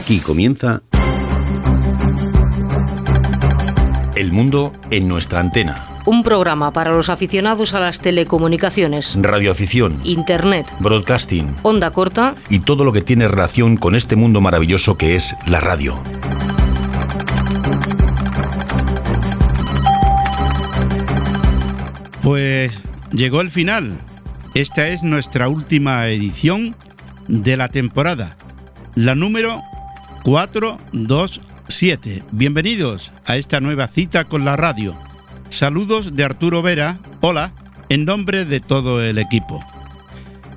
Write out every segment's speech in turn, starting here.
Aquí comienza El mundo en nuestra antena. Un programa para los aficionados a las telecomunicaciones, Radioafición, Internet, broadcasting onda corta y todo lo que tiene relación con este mundo maravilloso que es la radio. Pues llegó el final. Esta es nuestra última edición de la temporada, la número 427. Bienvenidos a esta nueva cita con la radio. Saludos de Arturo Vera, hola, en nombre de todo el equipo.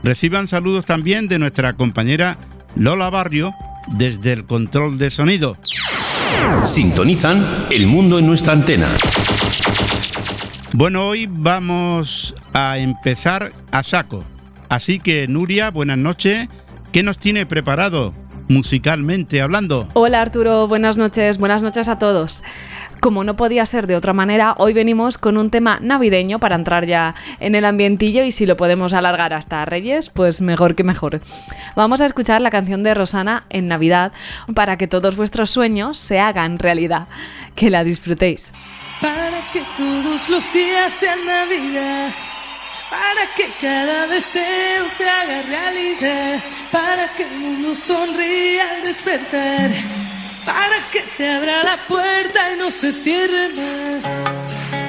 Reciban saludos también de nuestra compañera Lola Barrio desde el control de sonido. Sintonizan El mundo en nuestra antena. Bueno, hoy vamos a empezar a saco. Así que Nuria, buenas noches. ¿Qué nos tiene preparado musicalmente hablando? Hola Arturo, buenas noches, buenas noches a todos. Como no podía ser de otra manera, hoy venimos con un tema navideño para entrar ya en el ambientillo y si lo podemos alargar hasta Reyes, pues mejor que mejor. Vamos a escuchar la canción de Rosana en Navidad para que todos vuestros sueños se hagan realidad. Que la disfrutéis. Para que todos los días sean Navidad. Para que cada deseo se haga realidad. Para que el mundo sonría al despertar. Para que se abra la puerta y no se cierre más.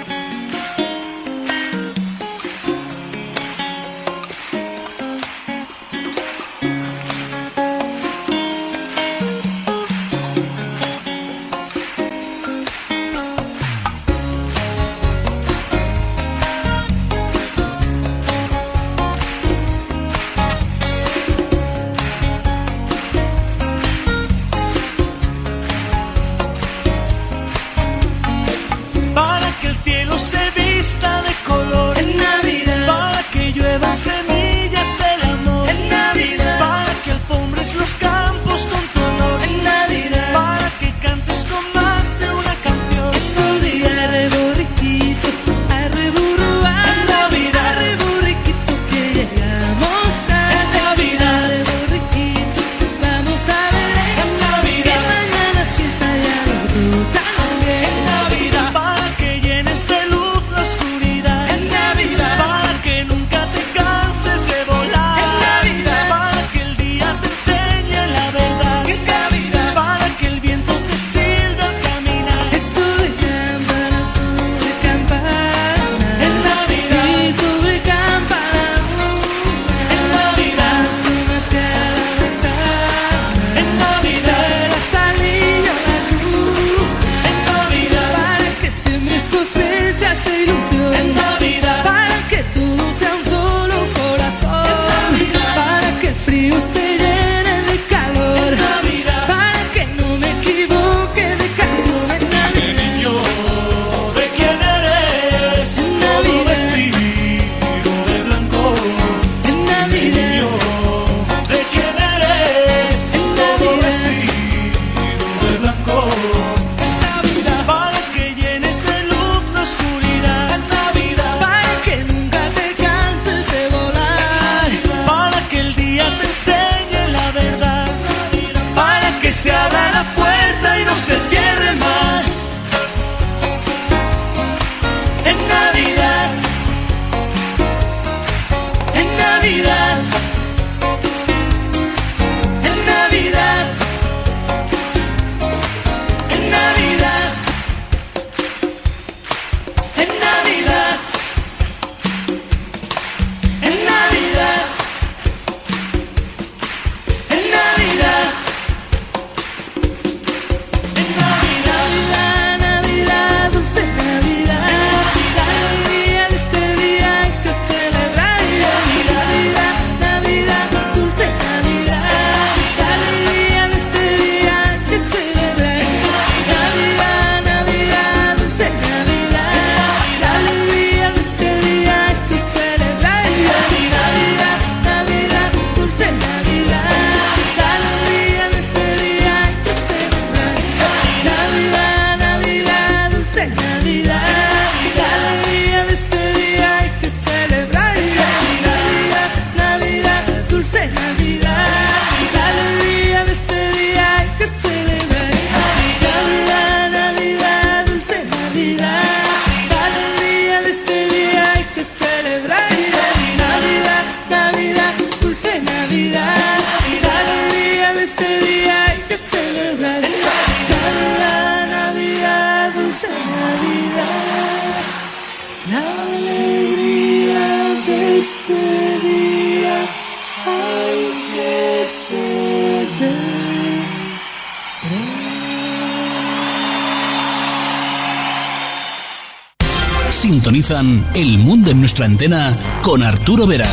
El Mundo en nuestra antena con Arturo Vera.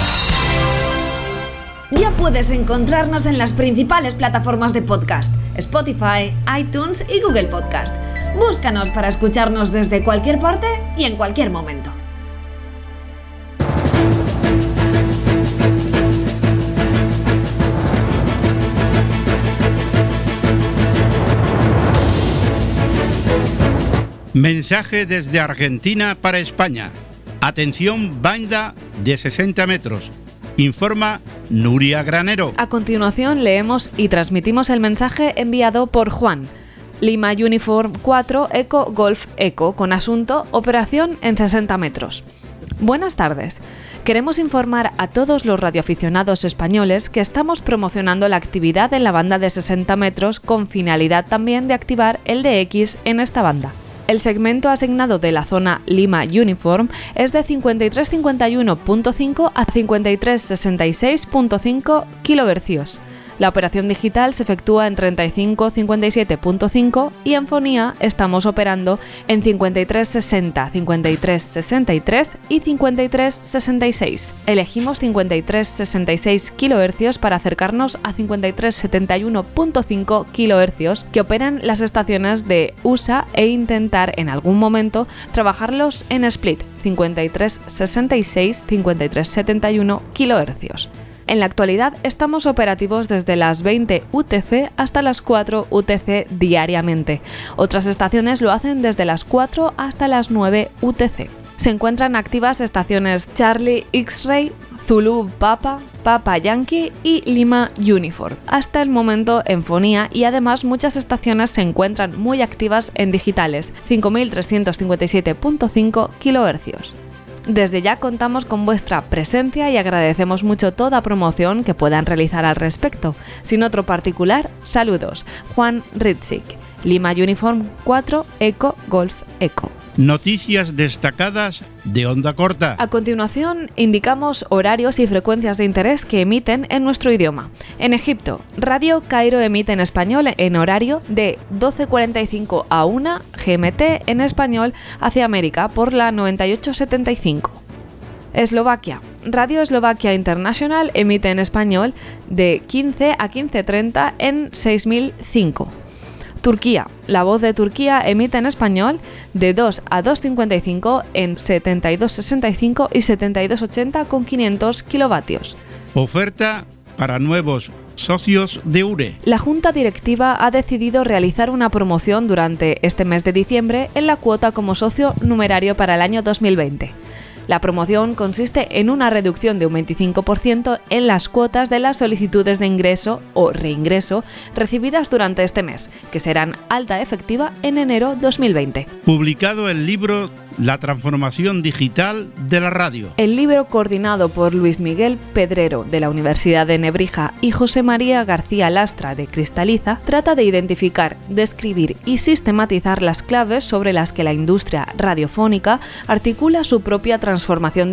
Ya puedes encontrarnos en las principales plataformas de podcast, Spotify, iTunes y Google Podcast. Búscanos para escucharnos desde cualquier parte y en cualquier momento. Mensaje desde Argentina para España. Atención, banda de 60 metros. Informa Nuria Granero. A continuación leemos y transmitimos el mensaje enviado por Juan. Lima Uniform 4 Eco Golf Eco con asunto Operación en 60 metros. Buenas tardes. Queremos informar a todos los radioaficionados españoles que estamos promocionando la actividad en la banda de 60 metros con finalidad también de activar el DX en esta banda. El segmento asignado de la zona Lima Uniform es de 5351.5 a 5366.5 kHz. La operación digital se efectúa en 3557.5 y en fonía estamos operando en 5360, 5363 y 5366. Elegimos 5366 kHz para acercarnos a 5371.5 kHz que operan las estaciones de USA e intentar en algún momento trabajarlos en split 5366, 5371 kHz. En la actualidad estamos operativos desde las 20 UTC hasta las 4 UTC diariamente. Otras estaciones lo hacen desde las 4 hasta las 9 UTC. Se encuentran activas estaciones Charlie X-Ray, Zulu Papa, Papa Yankee y Lima Uniform. Hasta el momento en fonía y además muchas estaciones se encuentran muy activas en digitales, 5357.5 kHz. Desde ya contamos con vuestra presencia y agradecemos mucho toda promoción que puedan realizar al respecto. Sin otro particular, saludos. Juan Ritzik, Lima Uniform 4 Eco Golf Eco. Noticias destacadas de onda corta. A continuación, indicamos horarios y frecuencias de interés que emiten en nuestro idioma. En Egipto, Radio Cairo emite en español en horario de 12.45 a 1 GMT en español hacia América por la 9875. Eslovaquia. Radio Eslovaquia International emite en español de 15 a 15.30 en 6005. Turquía. La voz de Turquía emite en español de 2 a 2.55 en 72.65 y 72.80 con 500 kilovatios. Oferta para nuevos socios de URE. La Junta Directiva ha decidido realizar una promoción durante este mes de diciembre en la cuota como socio numerario para el año 2020. La promoción consiste en una reducción de un 25% en las cuotas de las solicitudes de ingreso o reingreso recibidas durante este mes, que serán alta efectiva en enero 2020. Publicado el libro La transformación digital de la radio. El libro coordinado por Luis Miguel Pedrero de la Universidad de Nebrija y José María García Lastra de Cristaliza trata de identificar, describir y sistematizar las claves sobre las que la industria radiofónica articula su propia transformación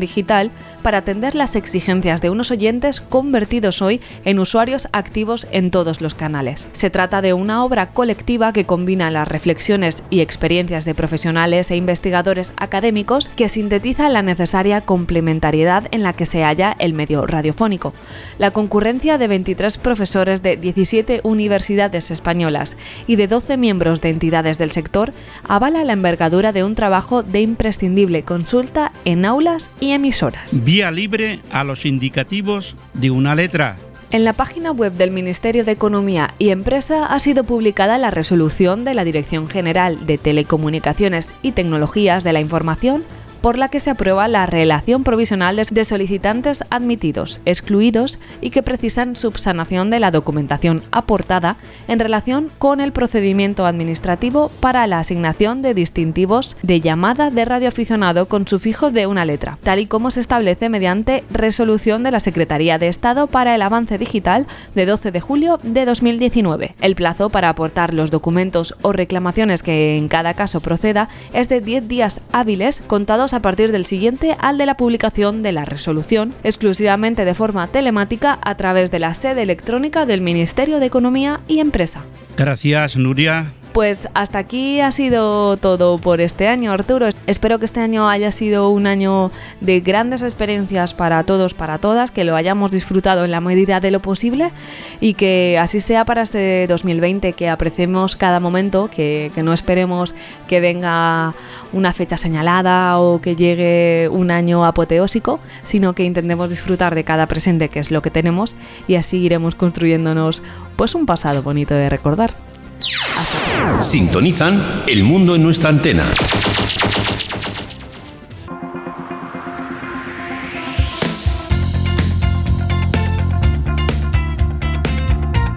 digital para atender las exigencias de unos oyentes convertidos hoy en usuarios activos en todos los canales. Se trata de una obra colectiva que combina las reflexiones y experiencias de profesionales e investigadores académicos que sintetiza la necesaria complementariedad en la que se halla el medio radiofónico. La concurrencia de 23 profesores de 17 universidades españolas y de 12 miembros de entidades del sector avala la envergadura de un trabajo de imprescindible consulta en aulas y emisoras. Vía libre a los indicativos de una letra. En la página web del Ministerio de Economía y Empresa ha sido publicada la resolución de la Dirección General de Telecomunicaciones y Tecnologías de la Información por la que se aprueba la relación provisional de solicitantes admitidos, excluidos y que precisan subsanación de la documentación aportada en relación con el procedimiento administrativo para la asignación de distintivos de llamada de radioaficionado con sufijo de una letra, tal y como se establece mediante resolución de la Secretaría de Estado para el Avance Digital de 12 de julio de 2019. El plazo para aportar los documentos o reclamaciones que en cada caso proceda es de 10 días hábiles contados a partir del siguiente al de la publicación de la resolución, exclusivamente de forma telemática a través de la sede electrónica del Ministerio de Economía y Empresa. Gracias, Nuria. Pues hasta aquí ha sido todo por este año, Arturo. Espero que este año haya sido un año de grandes experiencias para todos, para todas, que lo hayamos disfrutado en la medida de lo posible y que así sea para este 2020, que apreciemos cada momento, que, que no esperemos que venga una fecha señalada o que llegue un año apoteósico, sino que intentemos disfrutar de cada presente, que es lo que tenemos, y así iremos construyéndonos pues un pasado bonito de recordar. Sintonizan El Mundo en nuestra antena.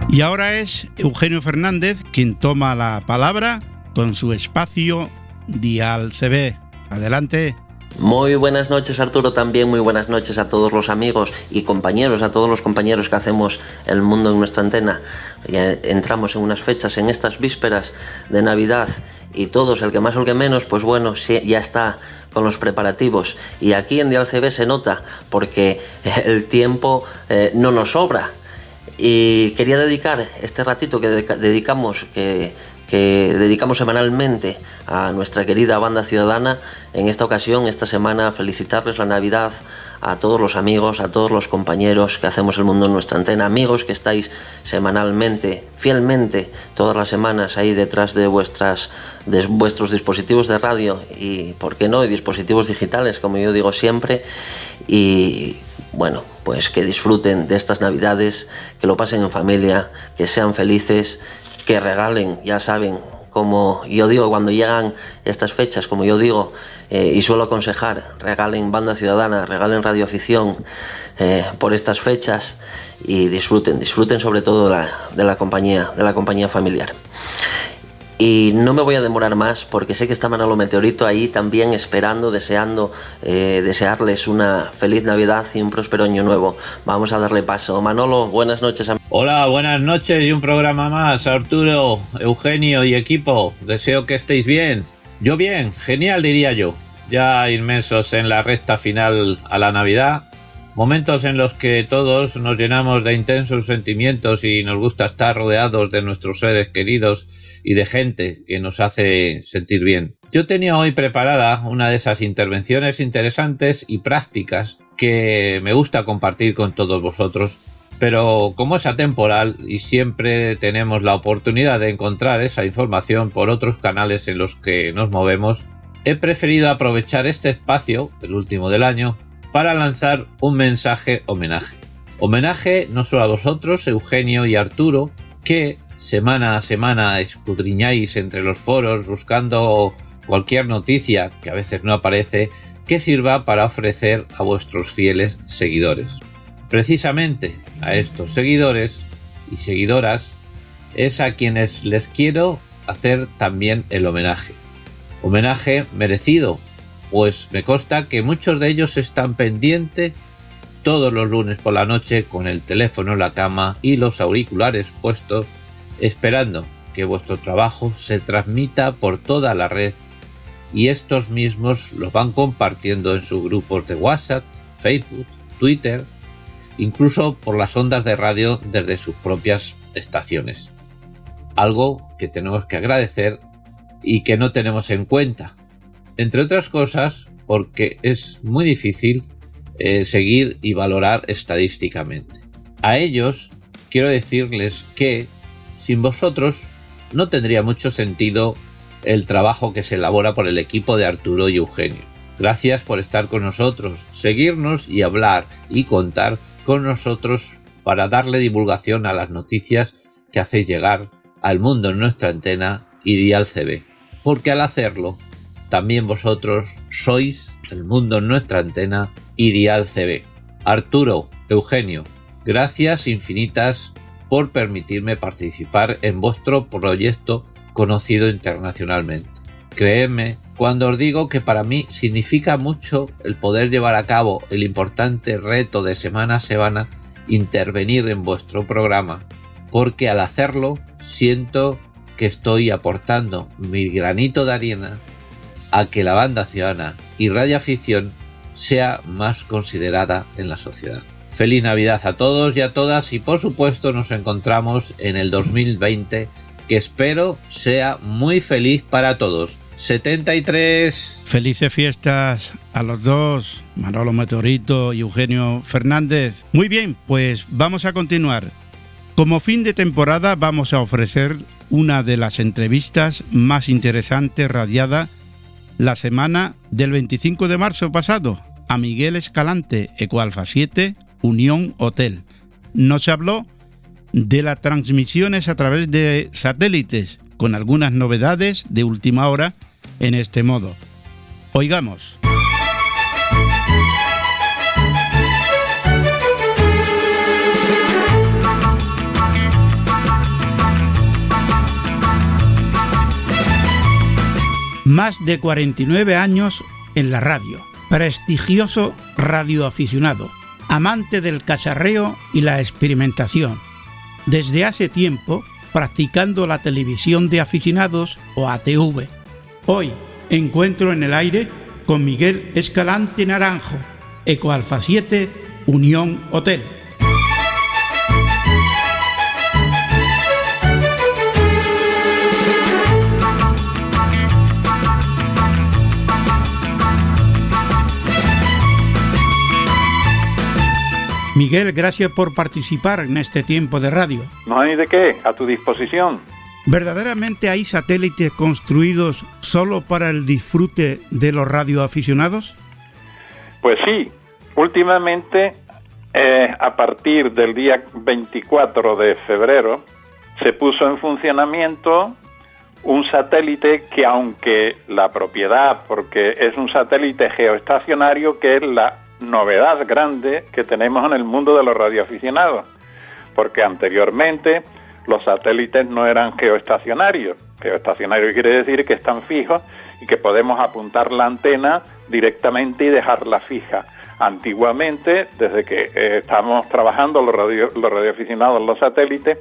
Y ahora es Eugenio Fernández quien toma la palabra con su espacio Dial CB. Adelante. Muy buenas noches Arturo, también muy buenas noches a todos los amigos y compañeros, a todos los compañeros que hacemos el mundo en nuestra antena. Entramos en unas fechas, en estas vísperas de Navidad y todos, el que más o el que menos, pues bueno, ya está con los preparativos. Y aquí en Dial se nota porque el tiempo eh, no nos sobra. Y quería dedicar este ratito que dedicamos, que que dedicamos semanalmente a nuestra querida banda ciudadana. En esta ocasión, esta semana, felicitarles la Navidad a todos los amigos, a todos los compañeros que hacemos el mundo en nuestra antena, amigos que estáis semanalmente, fielmente, todas las semanas ahí detrás de, vuestras, de vuestros dispositivos de radio y, ¿por qué no?, y dispositivos digitales, como yo digo siempre. Y bueno, pues que disfruten de estas navidades, que lo pasen en familia, que sean felices que regalen, ya saben, como yo digo, cuando llegan estas fechas, como yo digo, eh, y suelo aconsejar, regalen banda ciudadana, regalen radioafición eh, por estas fechas y disfruten, disfruten sobre todo de la, de la compañía, de la compañía familiar. Y no me voy a demorar más porque sé que está Manolo Meteorito ahí también esperando, deseando, eh, desearles una feliz Navidad y un próspero año nuevo. Vamos a darle paso. Manolo, buenas noches. Hola, buenas noches y un programa más. Arturo, Eugenio y equipo, deseo que estéis bien. Yo bien, genial diría yo. Ya inmensos en la recta final a la Navidad. Momentos en los que todos nos llenamos de intensos sentimientos y nos gusta estar rodeados de nuestros seres queridos y de gente que nos hace sentir bien. Yo tenía hoy preparada una de esas intervenciones interesantes y prácticas que me gusta compartir con todos vosotros, pero como es atemporal y siempre tenemos la oportunidad de encontrar esa información por otros canales en los que nos movemos, he preferido aprovechar este espacio, el último del año, para lanzar un mensaje homenaje. Homenaje no solo a vosotros, Eugenio y Arturo, que semana a semana escudriñáis entre los foros buscando cualquier noticia que a veces no aparece que sirva para ofrecer a vuestros fieles seguidores. Precisamente a estos seguidores y seguidoras es a quienes les quiero hacer también el homenaje. Homenaje merecido, pues me consta que muchos de ellos están pendientes todos los lunes por la noche con el teléfono en la cama y los auriculares puestos esperando que vuestro trabajo se transmita por toda la red y estos mismos los van compartiendo en sus grupos de WhatsApp, Facebook, Twitter, incluso por las ondas de radio desde sus propias estaciones. Algo que tenemos que agradecer y que no tenemos en cuenta. Entre otras cosas, porque es muy difícil eh, seguir y valorar estadísticamente. A ellos quiero decirles que sin vosotros no tendría mucho sentido el trabajo que se elabora por el equipo de Arturo y Eugenio. Gracias por estar con nosotros, seguirnos y hablar y contar con nosotros para darle divulgación a las noticias que hacéis llegar al mundo en nuestra antena y Dial CB. Porque al hacerlo, también vosotros sois el mundo en nuestra antena y Dial CB. Arturo, Eugenio, gracias infinitas por permitirme participar en vuestro proyecto conocido internacionalmente. Creedme cuando os digo que para mí significa mucho el poder llevar a cabo el importante reto de semana a semana intervenir en vuestro programa, porque al hacerlo siento que estoy aportando mi granito de arena a que la banda ciudadana y radio sea más considerada en la sociedad. Feliz Navidad a todos y a todas y por supuesto nos encontramos en el 2020 que espero sea muy feliz para todos. 73. Felices fiestas a los dos, Manolo Meteorito y Eugenio Fernández. Muy bien, pues vamos a continuar. Como fin de temporada vamos a ofrecer una de las entrevistas más interesantes radiada la semana del 25 de marzo pasado a Miguel Escalante, Ecoalfa 7, Unión Hotel. Nos habló de las transmisiones a través de satélites, con algunas novedades de última hora en este modo. Oigamos. Más de 49 años en la radio. Prestigioso radioaficionado. Amante del cacharreo y la experimentación. Desde hace tiempo practicando la televisión de aficionados o ATV Hoy encuentro en el aire con Miguel Escalante Naranjo, Ecoalfa 7, Unión Hotel. Miguel, gracias por participar en este tiempo de radio. No hay de qué, a tu disposición. ¿Verdaderamente hay satélites construidos solo para el disfrute de los radioaficionados? Pues sí, últimamente, eh, a partir del día 24 de febrero, se puso en funcionamiento un satélite que aunque la propiedad, porque es un satélite geoestacionario, que es la novedad grande que tenemos en el mundo de los radioaficionados, porque anteriormente los satélites no eran geoestacionarios. Geoestacionario quiere decir que están fijos y que podemos apuntar la antena directamente y dejarla fija. Antiguamente, desde que eh, trabajando los, radio, los radioaficionados, los satélites,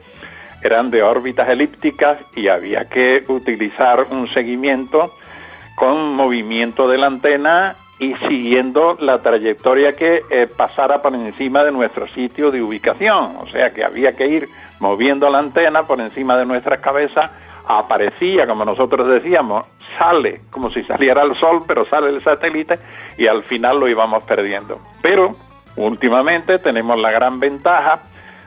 eran de órbitas elípticas y había que utilizar un seguimiento con movimiento de la antena y siguiendo la trayectoria que eh, pasara por encima de nuestro sitio de ubicación. O sea que había que ir moviendo la antena por encima de nuestras cabezas, aparecía, como nosotros decíamos, sale como si saliera el sol, pero sale el satélite y al final lo íbamos perdiendo. Pero últimamente tenemos la gran ventaja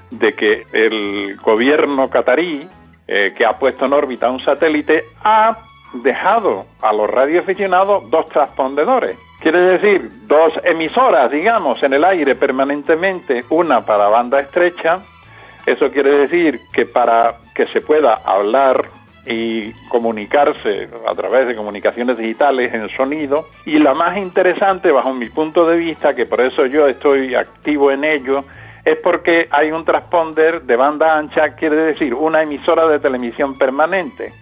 de que el gobierno catarí, eh, que ha puesto en órbita un satélite, ha dejado a los radioaficionados dos transpondedores. Quiere decir, dos emisoras, digamos, en el aire permanentemente, una para banda estrecha eso quiere decir que para que se pueda hablar y comunicarse a través de comunicaciones digitales en sonido. Y la más interesante, bajo mi punto de vista, que por eso yo estoy activo en ello, es porque hay un transponder de banda ancha, quiere decir una emisora de televisión permanente.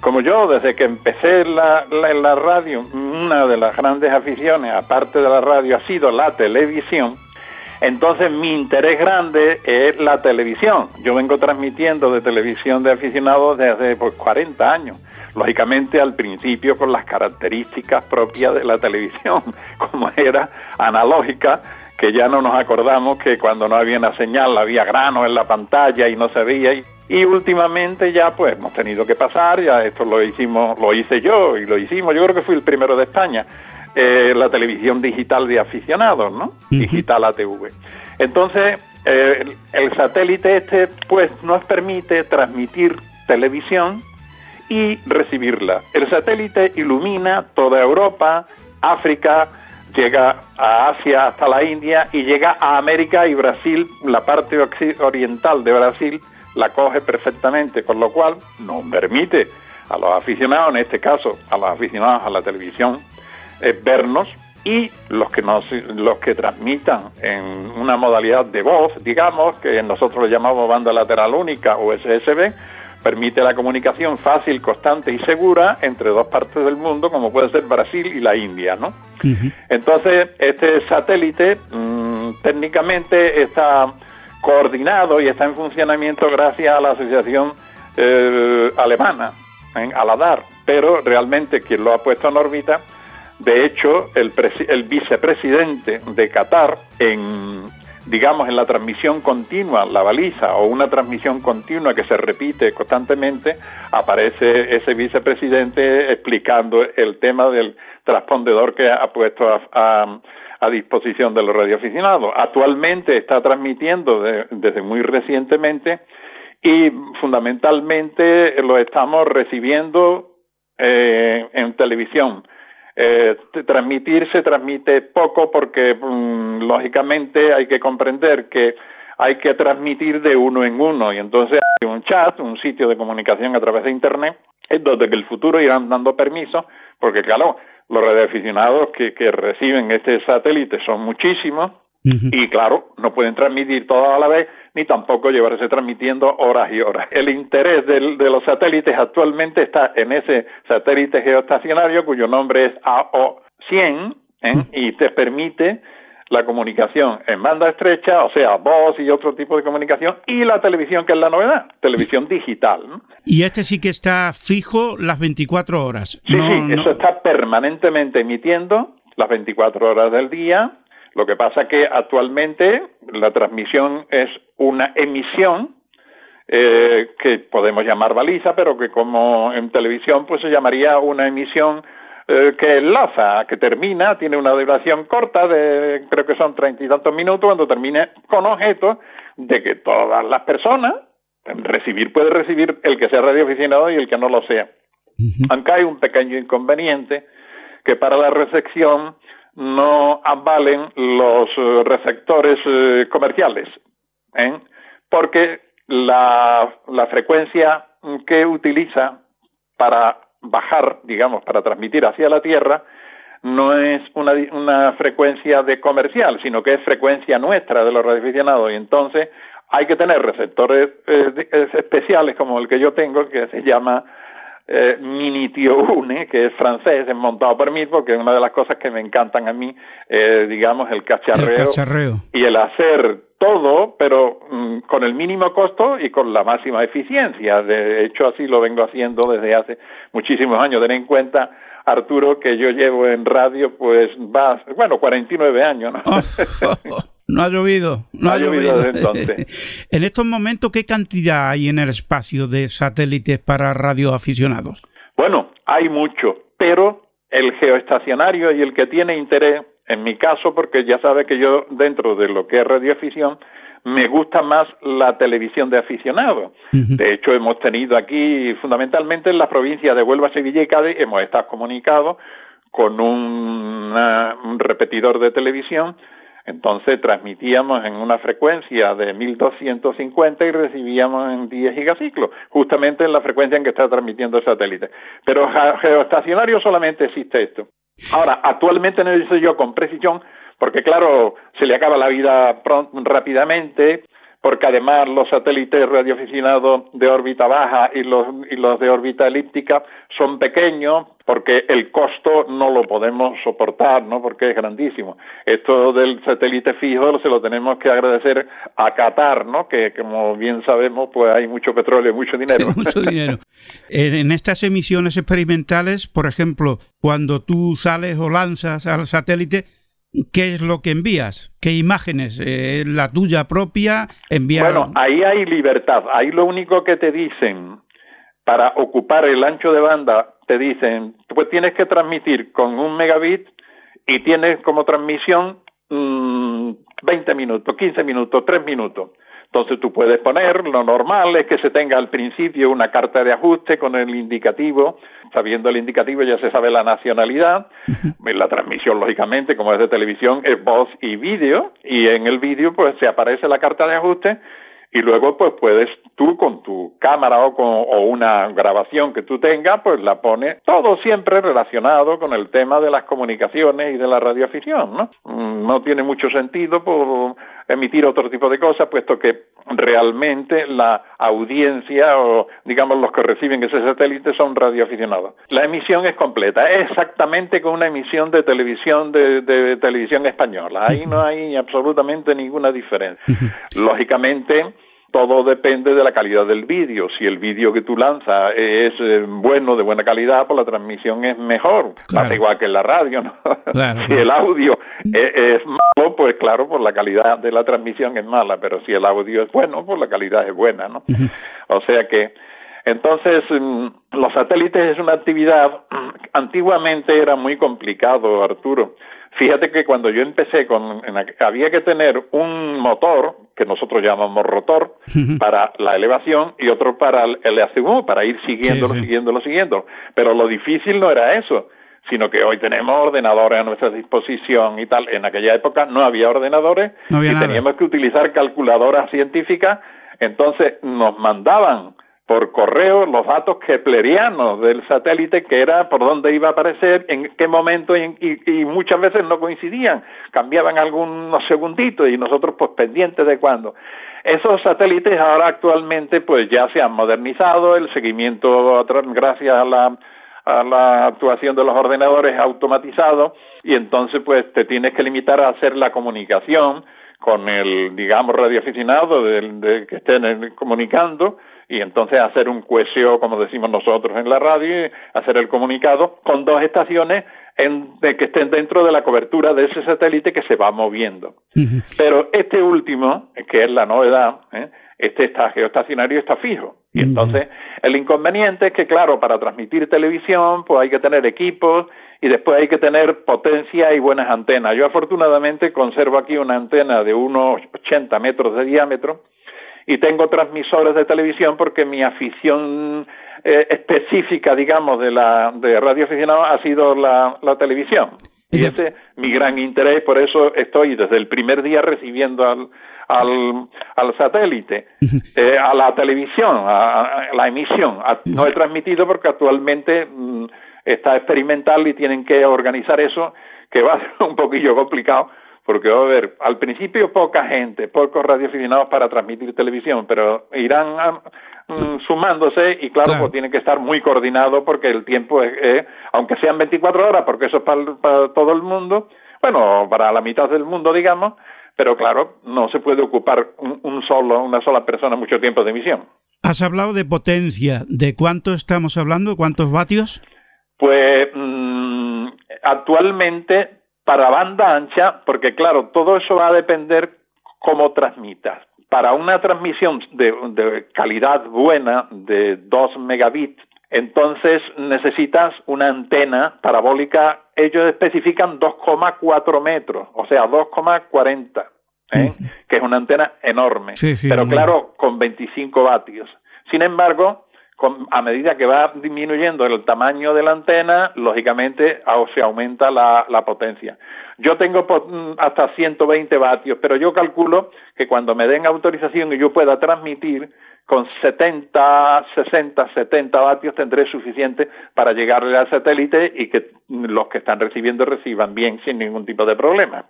Como yo, desde que empecé la, la radio, una de las grandes aficiones, aparte de la radio, ha sido la televisión, entonces mi interés grande es la televisión. Yo vengo transmitiendo de televisión de aficionados desde pues, 40 años. Lógicamente al principio con las características propias de la televisión, como era analógica, que ya no nos acordamos que cuando no había una señal había grano en la pantalla y no se veía. Y, últimamente ya pues hemos tenido que pasar, ya esto lo hicimos, lo hice yo y lo hicimos, yo creo que fui el primero de España eh, la televisión digital de aficionados, ¿no? Digital ATV. Entonces, eh, el satélite este, pues, nos permite transmitir televisión y recibirla. El satélite ilumina toda Europa, África, llega a Asia hasta la India y llega a América y Brasil, la parte oriental de Brasil la coge perfectamente, con lo cual nos permite a los aficionados, en este caso a los aficionados a la televisión, es vernos y los que nos, los que transmitan en una modalidad de voz, digamos, que nosotros lo llamamos banda lateral única o SSB, permite la comunicación fácil, constante y segura entre dos partes del mundo, como puede ser Brasil y la India, ¿no? Entonces, este satélite mm, técnicamente está coordinado y está en funcionamiento gracias a la Asociación eh, Alemana, en Aladar, pero realmente quien lo ha puesto en órbita, de hecho, el, vicepresidente de Qatar en digamos, en la transmisión continua, la baliza o una transmisión continua que se repite constantemente, aparece ese vicepresidente explicando el tema del transpondedor que ha puesto a, disposición de los radioaficionados. Actualmente está transmitiendo desde muy recientemente y fundamentalmente lo estamos recibiendo eh, en televisión eh, transmitir se transmite poco porque mm, lógicamente hay que comprender que hay que transmitir de uno en uno y entonces hay un chat, un sitio de comunicación a través de internet, en donde que el futuro irán dando permiso, porque claro, los radioaficionados que, que reciben este satélite son muchísimos y claro, no pueden transmitir todo a la vez, ni tampoco llevarse transmitiendo horas y horas. El interés de los satélites actualmente está en ese satélite geoestacionario cuyo nombre es AO100 ¿eh? y te permite la comunicación en banda estrecha, o sea, voz y otro tipo de comunicación, y la televisión, que es la novedad, televisión digital. Y este sí que está fijo las 24 horas. Sí, sí, eso está permanentemente emitiendo las 24 horas del día, lo que pasa que actualmente la transmisión es una emisión eh, que podemos llamar baliza, pero que como en televisión pues se llamaría una emisión eh, que enlaza, que termina, tiene una duración corta de creo que son treinta y tantos minutos cuando termine con objeto de que todas las personas recibir puede recibir el que sea radioaficionado y el que no lo sea. Aunque hay un pequeño inconveniente que para la recepción no avalen los eh, receptores eh, comerciales, ¿eh? porque la, frecuencia que utiliza para bajar, digamos, para transmitir hacia la Tierra, no es una, una frecuencia de comercial, sino que es frecuencia nuestra de los radioaficionados. Y entonces hay que tener receptores especiales como el que yo tengo, que se llama eh, Mini Tío Une, que es francés, es montado por mí, porque es una de las cosas que me encantan a mí, eh, digamos, el cacharreo, y el hacer todo, pero mm, con el mínimo costo y con la máxima eficiencia. De hecho, así lo vengo haciendo desde hace muchísimos años. Ten en cuenta, Arturo, que yo llevo en radio, pues va, bueno, 49 años, ¿no? No ha llovido, no, ha, llovido. entonces. en estos momentos, ¿qué cantidad hay en el espacio de satélites para radioaficionados? Bueno, hay mucho, pero el geoestacionario y el que tiene interés, en mi caso, porque ya sabe que yo dentro de lo que es radioafición, me gusta más la televisión de aficionados. De hecho, hemos tenido aquí, fundamentalmente en las provincias de Huelva, Sevilla y Cádiz, hemos estado comunicados con un repetidor de televisión entonces transmitíamos en una frecuencia de 1250 y recibíamos en 10 gigaciclos, justamente en la frecuencia en que está transmitiendo el satélite. Pero geoestacionario solamente existe esto. Ahora, actualmente no lo yo con precisión, porque claro, se le acaba la vida rápidamente, porque además los satélites radioaficionados de órbita baja y los, y los de órbita elíptica son pequeños, porque el costo no lo podemos soportar, ¿no? Porque es grandísimo. Esto del satélite fijo se lo tenemos que agradecer a Qatar, ¿no? Que como bien sabemos, pues hay mucho petróleo y mucho dinero. mucho dinero. En estas emisiones experimentales, por ejemplo, cuando tú sales o lanzas al satélite, ¿Qué es lo que envías? ¿Qué imágenes? Eh, ¿La tuya propia? Enviar... Bueno, ahí hay libertad. Ahí lo único que te dicen para ocupar el ancho de banda, te dicen, pues tienes que transmitir con un megabit y tienes como transmisión 20 mm, minutos, 15 minutos, 3 minutos. Entonces tú puedes poner, lo normal es que se tenga al principio una carta de ajuste con el indicativo, sabiendo el indicativo ya se sabe la nacionalidad, la transmisión lógicamente como es de televisión es voz y vídeo. Y en el vídeo pues se aparece la carta de ajuste. Y luego pues puedes tú con tu cámara o con o una grabación que tú tengas, pues la pones. Todo siempre relacionado con el tema de las comunicaciones y de la radioafición, ¿no? Mm, no tiene mucho sentido por emitir otro tipo de cosas, puesto que realmente la audiencia o digamos los que reciben ese satélite son radioaficionados. La emisión es completa, es exactamente como una emisión de televisión de, de televisión española. Ahí no hay absolutamente ninguna diferencia. Lógicamente, todo depende de la calidad del vídeo. Si el vídeo que tú lanzas es eh, bueno, de buena calidad, pues la transmisión es mejor. Pasa igual que en la radio, ¿no? si el audio es, malo, pues claro, pues la calidad de la transmisión es mala, pero si el audio es bueno, pues la calidad es buena, ¿no? O sea que, entonces, mm, los satélites es una actividad, antiguamente era muy complicado, Arturo Fíjate que cuando yo empecé con, había que tener un motor, que nosotros llamamos rotor, para la elevación y otro para el, el para ir siguiéndolo, siguiéndolo, siguiéndolo. Pero lo difícil no era eso, sino que hoy tenemos ordenadores a nuestra disposición y tal. En aquella época no había ordenadores y teníamos que utilizar calculadoras científicas, entonces nos mandaban por correo los datos keplerianos del satélite, que era por dónde iba a aparecer, en qué momento, y, muchas veces no coincidían, cambiaban algunos segunditos y nosotros pues pendientes de cuándo. Esos satélites ahora actualmente pues ya se han modernizado, el seguimiento gracias a la, actuación de los ordenadores automatizado y entonces pues te tienes que limitar a hacer la comunicación con el, digamos, radioaficionado del, de que estén comunicando y entonces hacer un cuesio, como decimos nosotros en la radio, hacer el comunicado con dos estaciones en, de que estén dentro de la cobertura de ese satélite que se va moviendo. Pero este último, que es la novedad, ¿eh? este está geoestacionario está fijo. Y entonces el inconveniente es que, claro, para transmitir televisión, pues hay que tener equipos y después hay que tener potencia y buenas antenas. Yo afortunadamente conservo aquí una antena de unos 80 metros de diámetro y tengo transmisores de televisión porque mi afición eh, específica, digamos, de la de radio aficionado ha sido la, televisión. Y ese es mi gran interés, por eso estoy desde el primer día recibiendo al, al, satélite, eh, a la televisión, a, la emisión. no he transmitido porque actualmente mm, está experimental y tienen que organizar eso, que va a ser un poquillo complicado, porque va a haber al principio poca gente, pocos radioaficionados para transmitir televisión, pero irán mm, sumándose y claro, pues tiene que estar muy coordinado porque el tiempo es, aunque sean 24 horas, porque eso es para, todo el mundo, bueno, para la mitad del mundo, digamos, pero claro, no se puede ocupar un, solo, una sola persona mucho tiempo de emisión. Has hablado de potencia, ¿de cuánto estamos hablando? ¿Cuántos vatios? Pues mm, actualmente para banda ancha, porque claro, todo eso va a depender cómo transmitas. Para una transmisión de, calidad buena de 2 megabits, entonces necesitas una antena parabólica, ellos especifican 2,4 metros, o sea, 2,40, ¿eh? que es una antena enorme, pero claro, con 25 vatios. Sin embargo, a medida que va disminuyendo el tamaño de la antena, lógicamente se aumenta la, potencia. Yo tengo mm, hasta 120 vatios, pero yo calculo que cuando me den autorización y yo pueda transmitir, con 70, 60, 70 vatios tendré suficiente para llegarle al satélite y que los que están recibiendo reciban bien sin ningún tipo de problema.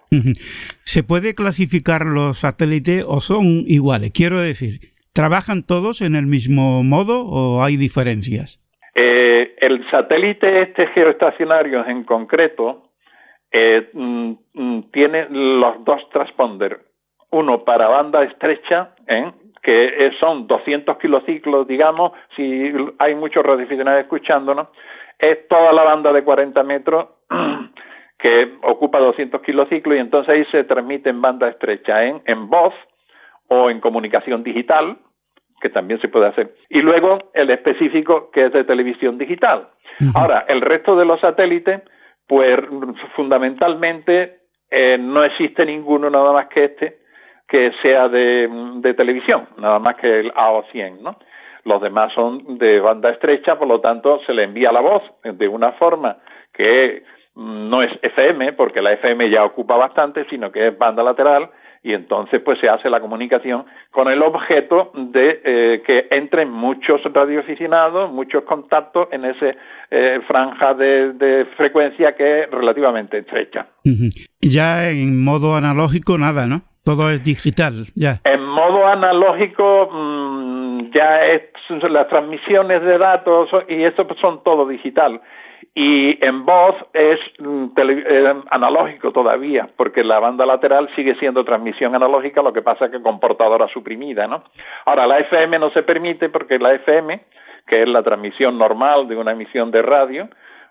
¿Se puede clasificar los satélites o son iguales? Quiero decir, ¿Trabajan todos en el mismo modo o hay diferencias? Eh, el satélite este geoestacionario en concreto eh, mm, mm, tiene los dos transponders. Uno para banda estrecha, ¿eh? que son 200 kilociclos, digamos, si hay muchos radioaficionados escuchándonos, es toda la banda de 40 metros que ocupa 200 kilociclos y entonces ahí se transmite en banda estrecha, en voz, o en comunicación digital, que también se puede hacer. Y luego el específico que es de televisión digital. Ahora, el resto de los satélites, pues fundamentalmente eh, no existe ninguno nada más que este que sea de, de televisión, nada más que el AO100, ¿no? Los demás son de banda estrecha, por lo tanto se le envía la voz de una forma que no es FM, porque la FM ya ocupa bastante, sino que es banda lateral, y entonces pues se hace la comunicación con el objeto de eh, que entren muchos radioaficionados, muchos contactos en esa eh, franja de, frecuencia que es relativamente estrecha. Ya en modo analógico nada, ¿no? Todo es digital, ya. En modo analógico mm, ya es, las transmisiones de datos y eso son todo digital y en voz es mm, eh, analógico todavía, porque la banda lateral sigue siendo transmisión analógica, lo que pasa que con portadora suprimida, ¿no? Ahora, la FM no se permite porque la FM, que es la transmisión normal de una emisión de radio,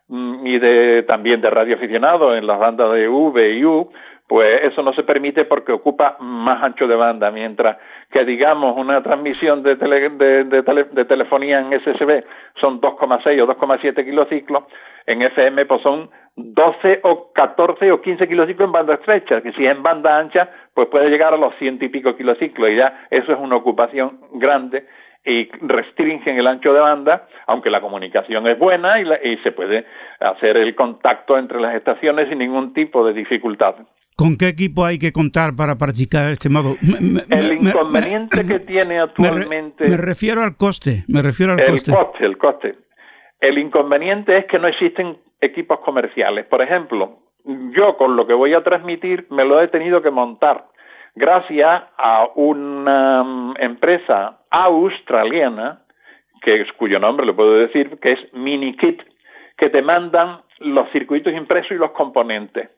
mm, y de, también de radio aficionado en las bandas de V y U, pues eso no se permite porque ocupa más ancho de banda, mientras que digamos una transmisión de, de, telefonía en SSB son 2,6 o 2,7 kilociclos, en FM pues son 12 o 14 o 15 kilociclos en banda estrecha, que si es en banda ancha pues puede llegar a los ciento y pico kilociclos y ya eso es una ocupación grande y restringen el ancho de banda, aunque la comunicación es buena y, y se puede hacer el contacto entre las estaciones sin ningún tipo de dificultad. ¿Con qué equipo hay que contar para practicar este modo? el inconveniente que tiene actualmente... Me, refiero al coste, me refiero al el coste. coste. El coste, el inconveniente es que no existen equipos comerciales. Por ejemplo, yo con lo que voy a transmitir me lo he tenido que montar gracias a una mm, empresa australiana, que es, cuyo nombre le puedo decir, que es MiniKit, que te mandan los circuitos impresos y los componentes.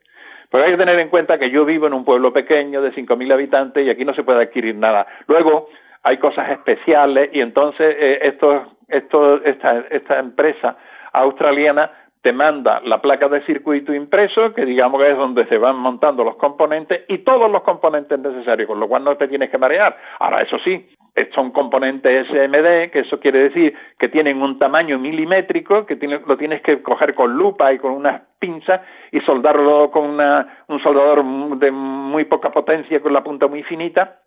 Pero hay que tener en cuenta que yo vivo en un pueblo pequeño de 5.000 habitantes y aquí no se puede adquirir nada. Luego hay cosas especiales y entonces eh, esto, esto, esta, esta empresa australiana te manda la placa de circuito impreso, que digamos que es donde se van montando los componentes y todos los componentes necesarios, con lo cual no te tienes que marear. Ahora, eso sí, son componentes SMD, que eso quiere decir que tienen un tamaño milimétrico, que lo tienes que coger con lupa y con unas pinzas y soldarlo con un soldador de muy poca potencia, con la punta muy finita,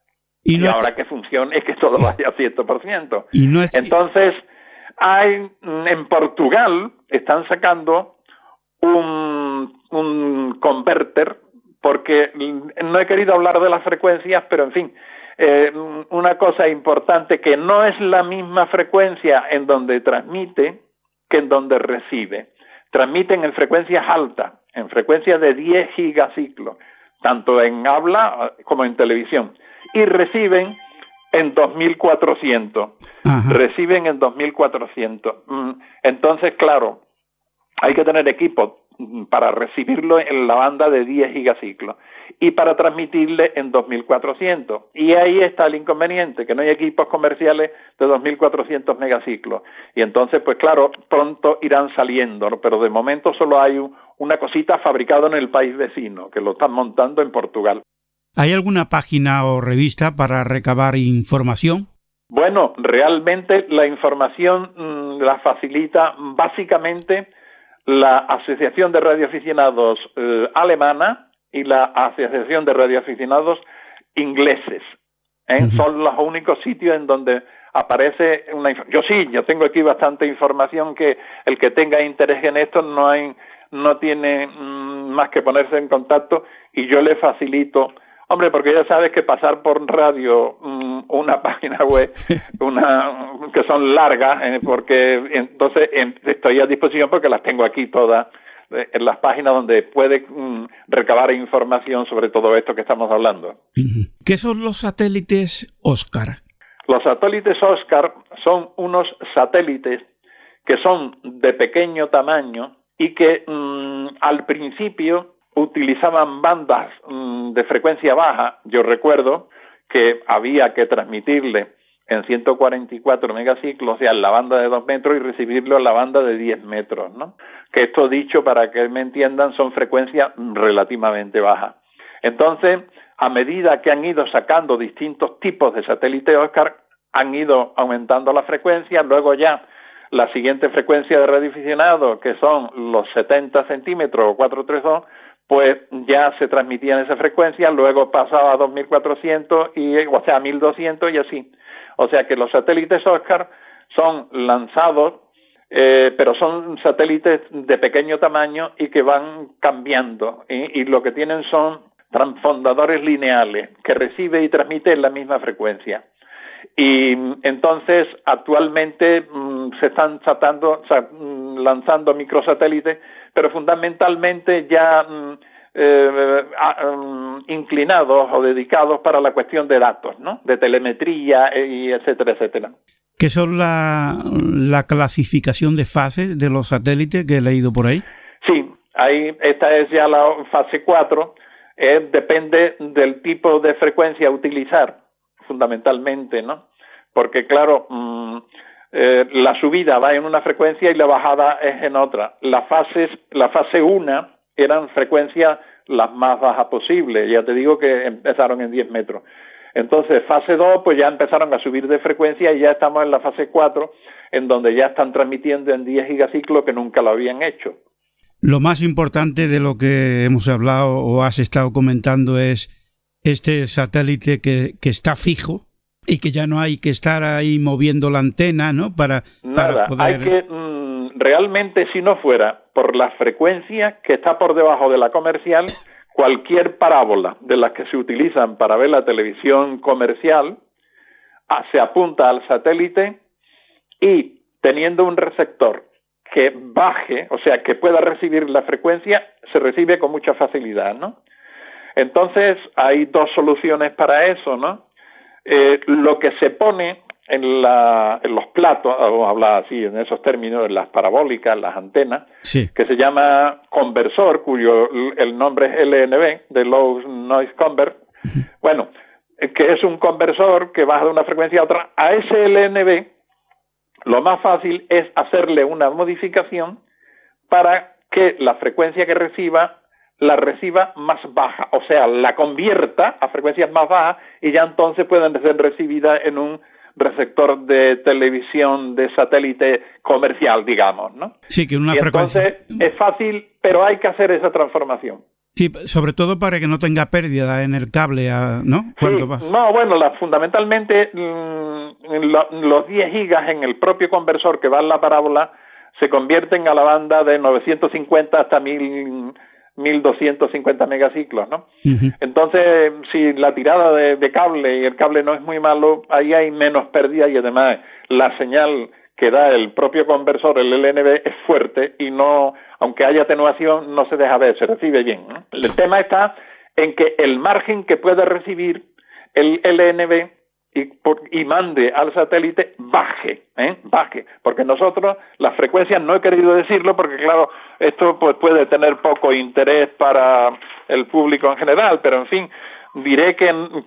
y, ahora que funcione es que todo vaya a 100%. Y no Entonces, hay, en Portugal están sacando un, un converter, porque no he querido hablar de las frecuencias, pero en fin, eh, una cosa importante que no es la misma frecuencia en donde transmite que en donde recibe. Transmiten en frecuencias altas, en frecuencias de 10 gigaciclos, tanto en habla como en televisión, y reciben en 2400. Reciben en 2400. Mm, entonces, claro, hay que tener equipo para recibirlo en la banda de 10 gigaciclos y para transmitirle en 2400. Y ahí está el inconveniente, que no hay equipos comerciales de 2400 megaciclos. Y entonces, pues claro, pronto irán saliendo, pero de momento solo hay una cosita fabricada en el país vecino, que lo están montando en Portugal. ¿Hay alguna página o revista para recabar información? Bueno, realmente la información mm, la facilita básicamente la Asociación de Radioaficionados eh, Alemana y la Asociación de Radioaficionados Ingleses. ¿eh? Son los únicos sitios en donde aparece una Yo sí, yo tengo aquí bastante información que el que tenga interés en esto no hay, no tiene mm, más que ponerse en contacto y yo le facilito Hombre, porque ya sabes que pasar por radio mm, una página web, una que son largas, eh, porque entonces estoy a disposición porque las tengo aquí todas eh, en las páginas donde puede mm, recabar información sobre todo esto que estamos hablando. ¿Qué son los satélites Oscar? Los satélites Oscar son unos satélites que son de pequeño tamaño y que mm, al principio utilizaban bandas mm, de frecuencia baja. Yo recuerdo que había que transmitirle en 144 megaciclos, o sea, la banda de 2 metros y recibirlo en la banda de 10 metros, ¿no? Que esto dicho, para que me entiendan, son frecuencias relativamente bajas. Entonces, a medida que han ido sacando distintos tipos de satélite Oscar, han ido aumentando la frecuencia, luego ya la siguiente frecuencia de radioaficionado, que son los 70 centímetros o 432, pues ya se transmitía en esa frecuencia, luego pasaba a 2400 y o sea a 1200 y así. O sea que los satélites Oscar son lanzados, eh, pero son satélites de pequeño tamaño y que van cambiando y, lo que tienen son transpondadores lineales que recibe y transmite la misma frecuencia. Y entonces actualmente mm, se están mm, lanzando microsatélites, pero fundamentalmente ya mm, eh, inclinados o dedicados para la cuestión de datos, ¿no? de telemetría eh, y etcétera, etcétera. ¿Qué son la, la clasificación de fases de los satélites que he leído por ahí? Sí, ahí esta es ya la fase 4, eh, depende del tipo de frecuencia a utilizar fundamentalmente, ¿no? Porque claro, mm, eh, la subida va en una frecuencia y la bajada es en otra. Las fases, la fase 1 eran frecuencias las más bajas posibles, ya te digo que empezaron en 10 metros. Entonces, fase 2, pues ya empezaron a subir de frecuencia y ya estamos en la fase 4, en donde ya están transmitiendo en 10 gigaciclos que nunca lo habían hecho. Lo más importante de lo que hemos hablado o has estado comentando es este satélite que está fijo y que ya no hay que estar ahí moviendo la antena, ¿no? Para, Nada, hay que mm, realmente si no fuera por la frecuencia que está por debajo de la comercial, cualquier parábola de las que se utilizan para ver la televisión comercial ah, se apunta al satélite y teniendo un receptor que baje, o sea, que pueda recibir la frecuencia, se recibe con mucha facilidad, ¿no? Entonces, hay dos soluciones para eso, ¿no? Eh, lo que se pone en, los platos, vamos a hablar así en esos términos, en las parabólicas, las antenas, que se llama conversor, cuyo el nombre es LNB, de Low Noise Convert. Bueno, eh, que es un conversor que baja de una frecuencia a otra. A ese LNB, lo más fácil es hacerle una modificación para que la frecuencia que reciba la reciba más baja, o sea, la convierta a frecuencias más bajas y ya entonces pueden ser recibidas en un receptor de televisión de satélite comercial, digamos, ¿no? Sí, que una frecuencia. Entonces es fácil, pero hay que hacer esa transformación. Sí, sobre todo para que no tenga pérdida en el cable, ah, ¿no? No, bueno, la, fundamentalmente mm, los 10 gigas en el propio conversor que va en la parábola se convierten a la banda de 950 hasta 1000 1250 megaciclos, ¿no? Entonces, si la tirada de, cable y el cable no es muy malo, ahí hay menos pérdida y además la señal que da el propio conversor, el LNB, es fuerte y no, aunque haya atenuación, no se deja ver, se recibe bien. El tema está en que el margen que puede recibir el LNB y, mande al satélite baje, ¿eh? baje, porque nosotros las frecuencias no he querido decirlo porque claro, esto pues, puede tener poco interés para el público en general, pero en fin, diré que nos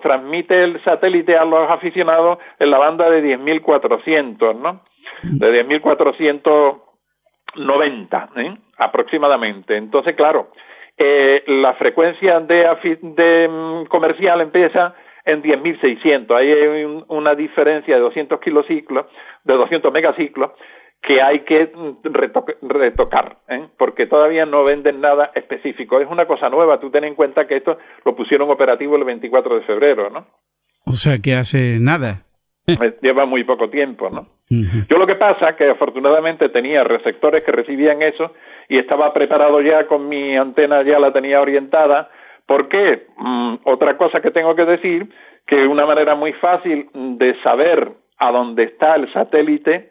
transmite el satélite a los aficionados en la banda de 10.400, ¿no? De 10.490 ¿eh? aproximadamente. Entonces, claro, eh, la frecuencia de, de mm, comercial empieza en 10.600. Ahí hay una diferencia de 200 kilociclos, de 200 megaciclos, que hay que retocar, ¿eh? porque todavía no venden nada específico. Es una cosa nueva, tú ten en cuenta que esto lo pusieron operativo el 24 de febrero, ¿no? O sea, que hace nada. Lleva muy poco tiempo, ¿no? Yo lo que pasa que afortunadamente tenía receptores que recibían eso y estaba preparado ya con mi antena, ya la tenía orientada ¿Por qué? Mm, otra cosa que tengo que decir, que una manera muy fácil de saber a dónde está el satélite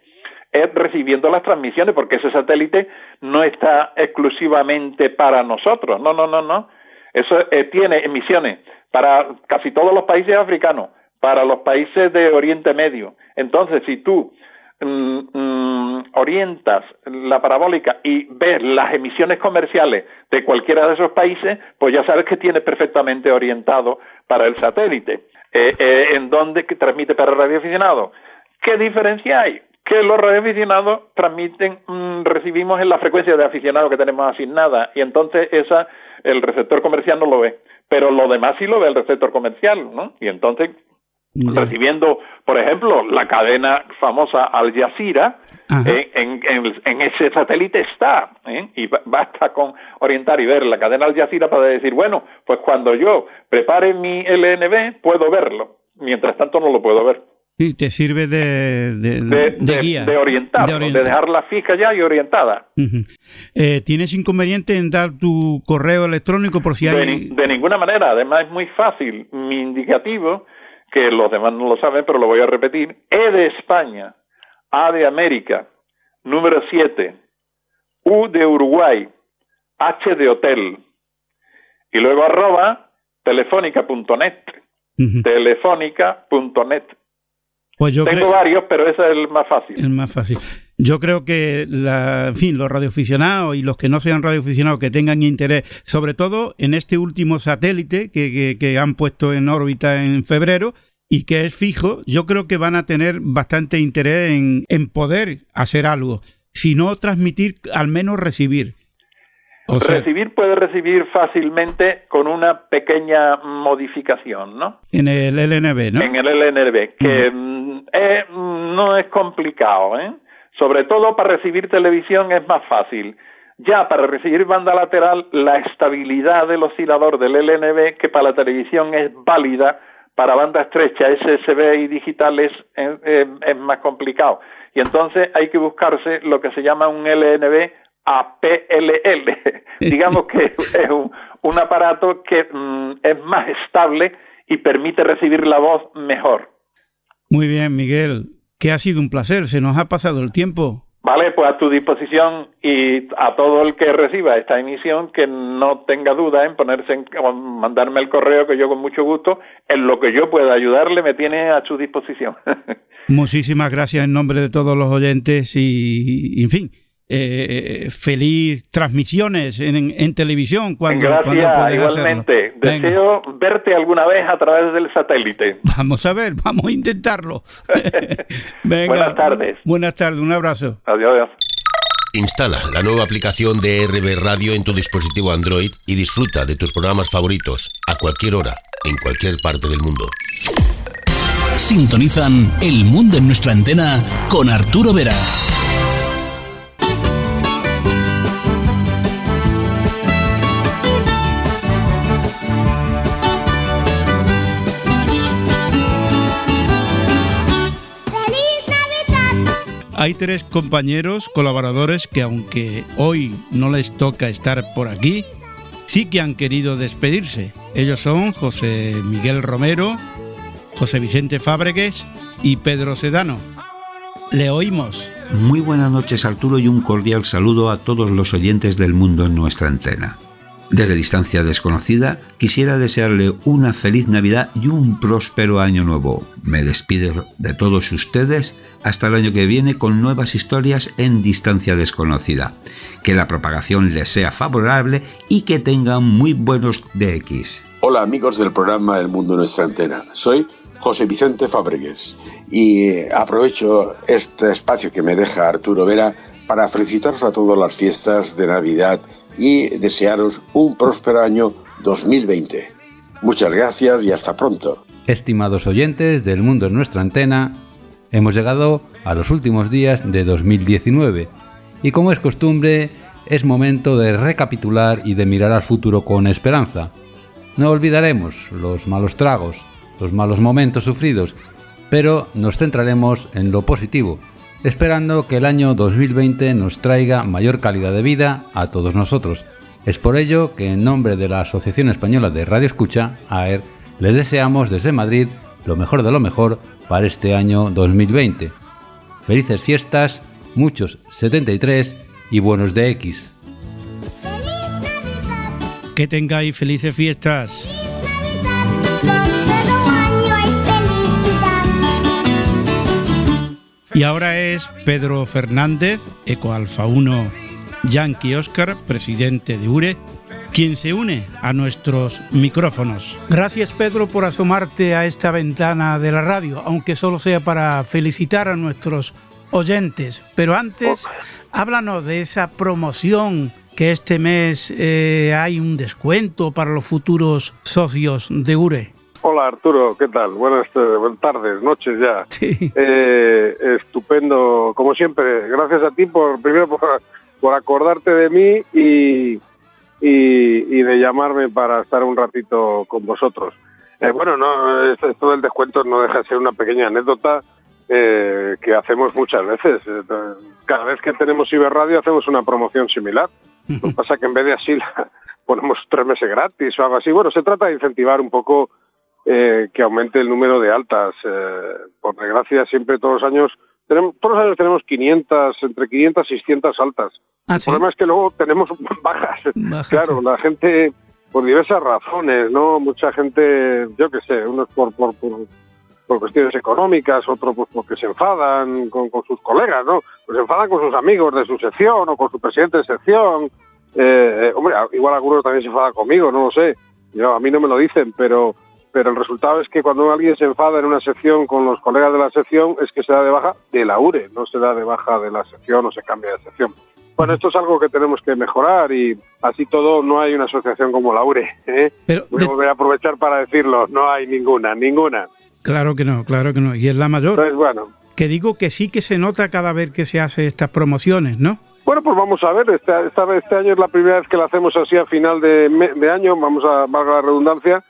es recibiendo las transmisiones, porque ese satélite no está exclusivamente para nosotros, no, no, no, no. Eso eh, tiene emisiones para casi todos los países africanos, para los países de Oriente Medio. Entonces, si tú orientas la parabólica y ves las emisiones comerciales de cualquiera de esos países, pues ya sabes que tienes perfectamente orientado para el satélite. Eh, eh, ¿En dónde transmite para radioaficionados? ¿Qué diferencia hay? Que los radioaficionados transmiten, mm, recibimos en la frecuencia de aficionado que tenemos asignada y entonces esa el receptor comercial no lo ve, pero lo demás sí lo ve el receptor comercial, ¿no? Y entonces recibiendo, por ejemplo, la cadena famosa Al Jazeera, eh, en, ese satélite está, ¿eh? y basta con orientar y ver la cadena Al Jazeera para decir, bueno, pues cuando yo prepare mi LNB puedo verlo, mientras tanto no lo puedo ver. Y te sirve de, de, de, de guía. de orientar, de de, dejarla fija ya y orientada. Eh, ¿Tienes inconveniente en dar tu correo electrónico por si De, hay... ni- de ninguna manera, además es muy fácil. Mi indicativo, que los demás no lo saben, pero lo voy a repetir, E de España, A de América, número 7, U de Uruguay, H de Hotel, y luego arroba telefónica.net, Ujú. telefónica.net. Pues yo Tengo varios, pero ese es el más fácil. Es más fácil. Yo creo que, la, en fin, los radioaficionados y los que no sean radioaficionados que tengan interés, sobre todo en este último satélite que, que- que han puesto en órbita en febrero y que es fijo, yo creo que van a tener bastante interés en, en poder hacer algo. Si no transmitir, al menos recibir. O sea, recibir puede recibir fácilmente con una pequeña modificación, ¿no? en el LNB, ¿no? En el LNB, que mm, eh, mm, no es complicado, ¿eh? Sobre todo para recibir televisión es más fácil. Ya para recibir banda lateral, la estabilidad del oscilador del LNB, que para la televisión es válida, para banda estrecha, SSB y digital es, eh, eh, es más complicado. Y entonces hay que buscarse lo que se llama un LNB APLL. Digamos que es un, un aparato que mm, es más estable y permite recibir la voz mejor. Muy bien, Miguel. Que ha sido un placer. Se nos ha pasado el tiempo. Vale, pues a tu disposición y a todo el que reciba esta emisión que no tenga duda en ponerse en, mandarme el correo que yo con mucho gusto en lo que yo pueda ayudarle me tiene a su disposición. Muchísimas gracias en nombre de todos los oyentes y, en fin, eh, feliz transmisiones en, en televisión cuando, cuando Gracias, puedas igualmente. hacerlo. Venga, Deseo verte alguna vez a través del satélite. vamos a ver, vamos a intentarlo. Venga, Buenas tardes. Buenas tardes, un abrazo. Adiós. adiós. Instala la nueva aplicación de RB Radio en tu dispositivo Android y disfruta de tus programas favoritos a cualquier hora, en cualquier parte del mundo. Sintonizan El Mundo en nuestra antena con Arturo Vera. Hay tres compañeros colaboradores que aunque hoy no les toca estar por aquí, sí que han querido despedirse. Ellos son José Miguel Romero, José Vicente Fábregues y Pedro Sedano. Le oímos. Muy buenas noches Arturo y un cordial saludo a todos los oyentes del mundo en nuestra antena. Desde distancia desconocida, quisiera desearle una feliz Navidad y un próspero año nuevo. Me despido de todos ustedes hasta el año que viene con nuevas historias en distancia desconocida. Que la propagación les sea favorable y que tengan muy buenos DX. Hola amigos del programa El Mundo Nuestra Antena. Soy José Vicente Fábregues y eh, aprovecho este espacio que me deja Arturo Vera para felicitaros a todas las fiestas de Navidad y desearos un próspero año 2020. Muchas gracias y hasta pronto. Estimados oyentes del mundo en nuestra antena, hemos llegado a los últimos días de 2019 y como es costumbre es momento de recapitular y de mirar al futuro con esperanza. No olvidaremos los malos tragos, los malos momentos sufridos, pero nos centraremos en lo positivo, esperando que el año 2020 nos traiga mayor calidad de vida a todos nosotros. Es por ello que en nombre de la Asociación Española de Radio Escucha, AER, les deseamos desde Madrid lo mejor de lo mejor para este año 2020. Felices fiestas, muchos 73 y buenos de X. Que tengáis felices fiestas. Y ahora es Pedro Fernández, Eco Alfa 1 Yankee Oscar, presidente de URE, quien se une a nuestros micrófonos. Gracias Pedro por asomarte a esta ventana de la radio, aunque solo sea para felicitar a nuestros oyentes. Pero antes, háblanos de esa promoción que este mes eh, hay un descuento para los futuros socios de URE. Hola Arturo, ¿qué tal? Buenas, eh, buenas tardes, noches ya. Eh, estupendo, como siempre. Gracias a ti por primero por, por acordarte de mí y, y, y, de llamarme para estar un ratito con vosotros. Eh, bueno, no, esto, del descuento no deja de ser una pequeña anécdota eh, que hacemos muchas veces. Cada vez que tenemos Iberradio hacemos una promoción similar. Lo que pasa que en vez de así la ponemos tres meses gratis o algo así. Bueno, se trata de incentivar un poco eh, que aumente el número de altas. Eh, por desgracia, siempre todos los años tenemos, todos los años tenemos 500, entre 500 y 600 altas. Ah, el problema es que luego tenemos bajas. claro, la gente, por diversas razones, ¿no? Mucha gente, yo qué sé, unos por, por, por, por cuestiones económicas, otros pues porque se enfadan con, con sus colegas, ¿no? Pues se enfadan con sus amigos de su sección o con su presidente de sección. Eh, eh, hombre, igual algunos también se enfadan conmigo, no lo sé. Yo, a mí no me lo dicen, pero pero el resultado es que cuando alguien se enfada en una sección con los colegas de la sección es que se da de baja de la URE, no se da de baja de la sección o se cambia de sección. Bueno, esto es algo que tenemos que mejorar y así todo no hay una asociación como la URE. ¿eh? Pero Voy a aprovechar para decirlo, no hay ninguna, ninguna. Claro que no, claro que no. Y es la mayor. Entonces, bueno, Que digo que sí que se nota cada vez que se hace estas promociones, ¿no? Bueno, pues vamos a ver, esta, esta este año es la primera vez que la hacemos así a final de, de año, vamos a, valga la redundancia,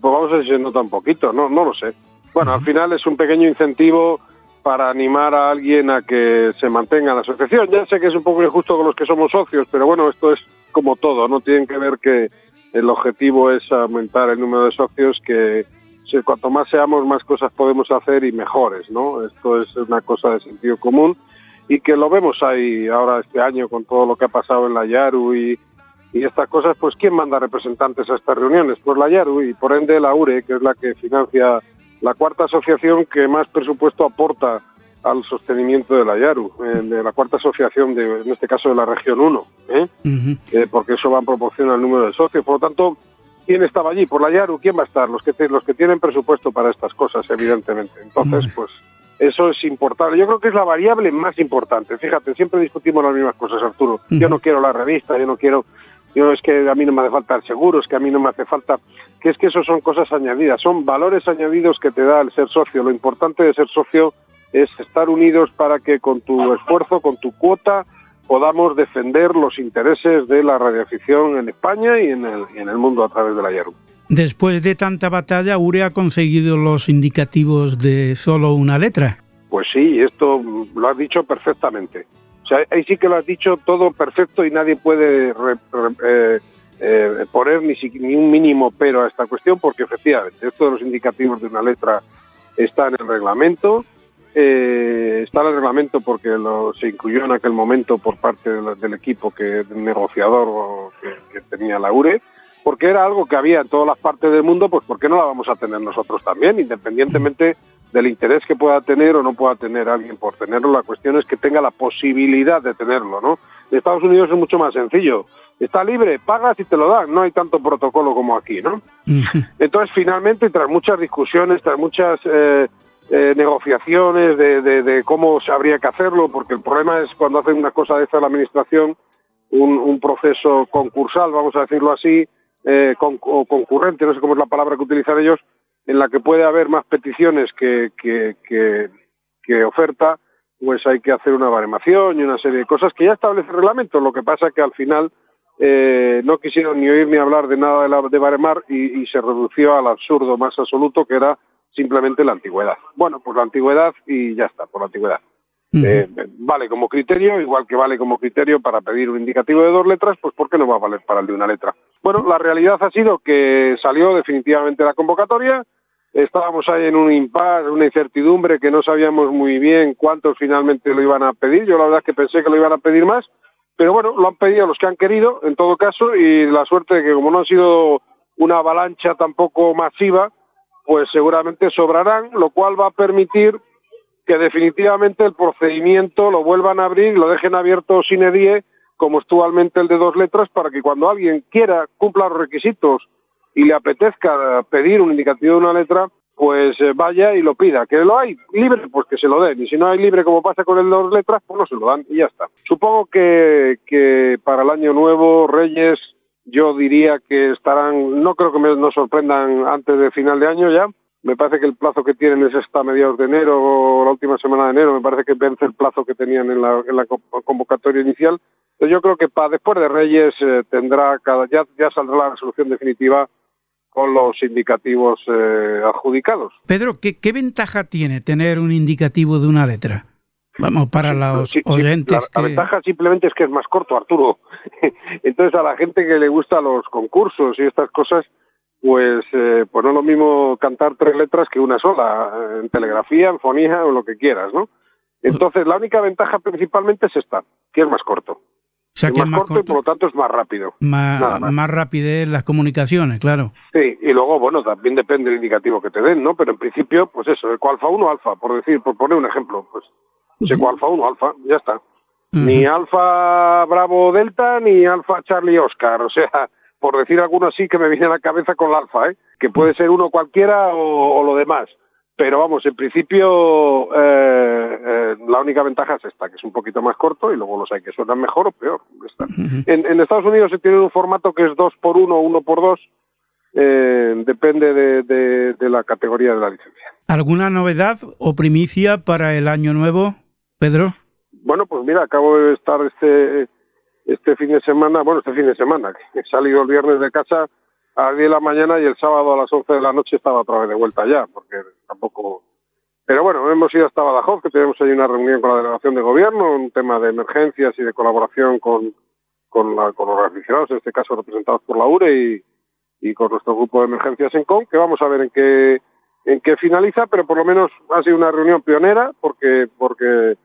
pues vamos a ver si se nota un poquito, no, no lo sé. Bueno, al final es un pequeño incentivo para animar a alguien a que se mantenga en la asociación. Ya sé que es un poco injusto con los que somos socios, pero bueno, esto es como todo, no tienen que ver que el objetivo es aumentar el número de socios, que si- cuanto más seamos, más cosas podemos hacer y mejores, ¿no? Esto es una cosa de sentido común y que lo vemos ahí ahora este año con todo lo que ha pasado en la Yaru y, y estas cosas, pues ¿quién manda representantes a estas reuniones? Pues la Yaru y por ende la URE, que es la que financia la cuarta asociación que más presupuesto aporta al sostenimiento de la Yaru, de la cuarta asociación, de, en este caso de la región 1, ¿eh? Eh, porque eso va en proporción al número de socios. Por lo tanto, ¿quién estaba allí? Por la Yaru, ¿quién va a estar? Los que, te- los que tienen presupuesto para estas cosas, evidentemente. Entonces, pues eso es importante. Yo creo que es la variable más importante. Fíjate, siempre discutimos las mismas cosas, Arturo. Yo no quiero la revista, yo no quiero... Yo es que a mí no me hace falta el seguro, es que a mí no me hace falta... Que es que eso son cosas añadidas, son valores añadidos que te da el ser socio. Lo importante de ser socio es estar unidos para que con tu esfuerzo, con tu cuota, podamos defender los intereses de la radioafición en España y en el, en el mundo a través de la Yaru. Después de tanta batalla, URE ha conseguido los indicativos de solo una letra. Pues sí, esto lo has dicho perfectamente. Ahí sí que lo has dicho todo perfecto y nadie puede re- eh, eh, poner ni, ni un mínimo pero a esta cuestión porque efectivamente esto de los indicativos de una letra está en el reglamento. eh, está en el reglamento porque lo, se incluyó en aquel momento por parte del, equipo que negociador que, que tenía la URE porque era algo que había en todas las partes del mundo, pues ¿por qué no la vamos a tener nosotros también? Independientemente del interés que pueda tener o no pueda tener alguien por tenerlo, la cuestión es que tenga la posibilidad de tenerlo, ¿no? En Estados Unidos es mucho más sencillo. Está libre, pagas y te lo dan, no hay tanto protocolo como aquí, ¿no? Entonces, finalmente, tras muchas discusiones, tras muchas eh, eh, negociaciones de, de- de cómo se habría que hacerlo, porque el problema es cuando hacen una cosa de esta la administración, un, un proceso concursal, vamos a decirlo así, eh, con- o concurrente, no sé cómo es la palabra que utilizan ellos, en la que puede haber más peticiones que, que, oferta, pues hay que hacer una baremación y una serie de cosas que ya establece el reglamento. Lo que pasa que al final eh, no quisieron ni oír ni hablar de nada de, la, de baremar y, y se redució al absurdo más absoluto que era simplemente la antigüedad. Bueno, pues la antigüedad y ya está, por la antigüedad. Eh, vale como criterio, igual que vale como criterio para pedir un indicativo de dos letras, pues ¿por qué no va a valer para el de una letra? Bueno, la realidad ha sido que salió definitivamente la convocatoria, estábamos ahí en un impasse, una incertidumbre que no sabíamos muy bien cuántos finalmente lo iban a pedir, yo la verdad es que pensé que lo iban a pedir más, pero bueno, lo han pedido los que han querido, en todo caso, y la suerte de que como no ha sido una avalancha tampoco masiva, pues seguramente sobrarán, lo cual va a permitir que definitivamente el procedimiento lo vuelvan a abrir, lo dejen abierto sin edie, como actualmente el de dos letras, para que cuando alguien quiera, cumpla los requisitos y le apetezca pedir un indicativo de una letra, pues eh, vaya y lo pida. Que lo hay libre, pues que se lo den. Y si no hay libre, como pasa con el de dos letras, pues no se lo dan y ya está. Supongo que, que para el año nuevo, Reyes, yo diría que estarán, no creo que me, nos sorprendan antes de final de año ya, me parece que el plazo que tienen es hasta mediados de enero o la última semana de enero. Me parece que vence el plazo que tenían en la, en la convocatoria inicial. Entonces yo creo que para después de Reyes eh, tendrá cada, ya, ya saldrá la resolución definitiva con los indicativos eh, adjudicados. Pedro, ¿qué, ¿qué ventaja tiene tener un indicativo de una letra? Vamos, para los Sí, oyentes. la, la que- ventaja simplemente es que es más corto, Arturo. Entonces a la gente que le gusta los concursos y estas cosas, pues, eh, pues no es lo mismo cantar tres letras que una sola, eh, en telegrafía, en fonía o lo que quieras, ¿no? Entonces la única ventaja principalmente es esta, que es más corto. O sea, es que más, es más corto, y por lo tanto es más rápido. más, nada más. más rapidez en las comunicaciones, claro. Sí, y luego, bueno, también depende del indicativo que te den, ¿no? Pero en principio, pues eso, ecoalfa 1, alfa, por decir, por poner un ejemplo, pues ecoalfa 1, alfa, ya está. Ni alfa bravo delta, ni alfa charlie oscar, o sea, por decir alguno así que me viene a la cabeza con la alfa, ¿eh? Que puede ser uno cualquiera o, o lo demás. Pero vamos, en principio eh, eh, la única ventaja es esta, que es un poquito más corto y luego los hay que suenan mejor o peor. En, en Estados Unidos se tiene un formato que es 2 por 1 o 1 por 2 eh, depende de, de- de la categoría de la licencia. ¿Alguna novedad o primicia para el año nuevo, Pedro? Bueno, pues mira, acabo de estar este este fin de semana, bueno, este fin de semana, que he salido el viernes de casa a las 10 de la mañana y el sábado a las 11 de la noche estaba otra vez de vuelta ya, porque tampoco... Pero bueno, hemos ido hasta Badajoz, que tenemos ahí una reunión con la delegación de gobierno, un tema de emergencias y de colaboración con, con, la- con los aficionados, en este caso representados por la URE y, y con nuestro grupo de emergencias en CON, que vamos a ver en qué, en qué finaliza, pero por lo menos ha sido una reunión pionera, porque, porque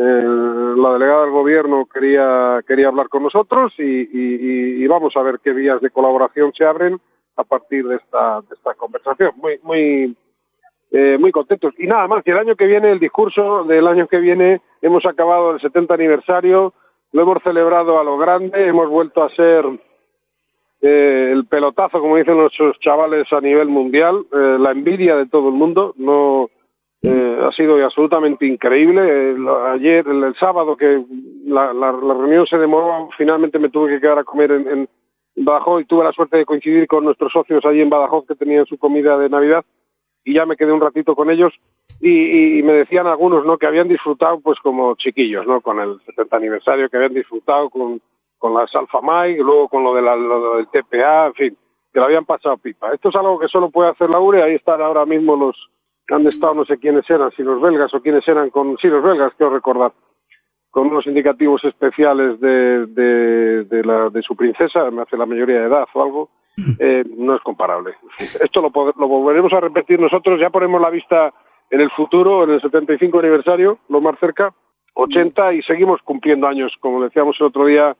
la delegada del gobierno quería, quería hablar con nosotros y vamos a ver qué vías de colaboración se abren a partir de esta, de esta conversación. Muy, muy, eh, muy contentos. Y nada más, que el año que viene, el discurso del año que viene, hemos acabado el 70 aniversario, lo hemos celebrado a lo grande, hemos vuelto a ser eh, el pelotazo, como dicen nuestros chavales a nivel mundial, eh, la envidia de todo el mundo, no eh, ha sido absolutamente increíble. Ayer, el, sábado, que la, la- reunión se demoró, finalmente me tuve que quedar a comer en, Badajoz y tuve la suerte de coincidir con nuestros socios allí en Badajoz que tenían su comida de Navidad y ya me quedé un ratito con ellos y, me decían algunos no que habían disfrutado pues como chiquillos no con el 70 aniversario que habían disfrutado con, con las Alfa Mike luego con lo, de la- del TPA en fin que lo habían pasado pipa. Esto es algo que solo puede hacer la URE ahí están ahora mismo los han estado no sé quiénes eran si los belgas o quiénes eran con sí los belgas quiero recordar con unos indicativos especiales de, de, de la, de su princesa, me hace la mayoría de edad o algo, eh, no es comparable. Esto lo, lo volveremos a repetir nosotros, ya ponemos la vista en el futuro, en el 75 aniversario, lo más cerca, 80 y seguimos cumpliendo años, como decíamos el otro día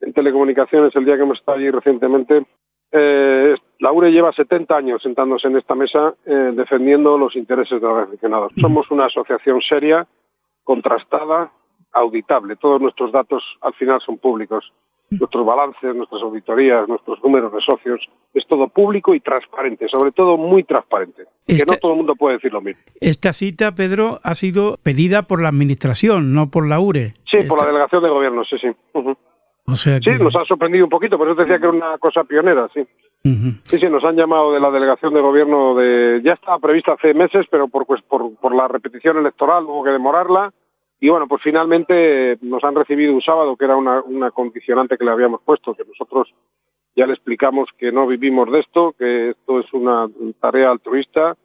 en telecomunicaciones, el día que hemos estado allí recientemente. Eh, la URE lleva 70 años sentándose en esta mesa eh, defendiendo los intereses de los aficionados. Somos una asociación seria, contrastada, auditable. Todos nuestros datos al final son públicos. Nuestros balances, nuestras auditorías, nuestros números de socios, es todo público y transparente, sobre todo muy transparente. Que Este- no todo el mundo puede decir lo mismo. Esta cita, Pedro, ha sido pedida por la Administración, no por la URE. Sí, por la delegación de gobierno, sí, sí. O sea Sí, nos ha sorprendido un poquito, pero eso decía que era una cosa pionera, sí. Sí, sí, nos han llamado de la delegación de gobierno de... Ya estaba prevista hace meses, pero por, pues, por, por la repetición electoral hubo que demorarla. Y bueno, pues finalmente nos han recibido un sábado, que era una, una condicionante que le habíamos puesto, que nosotros ya le explicamos que no vivimos de esto, que esto es una tarea altruista,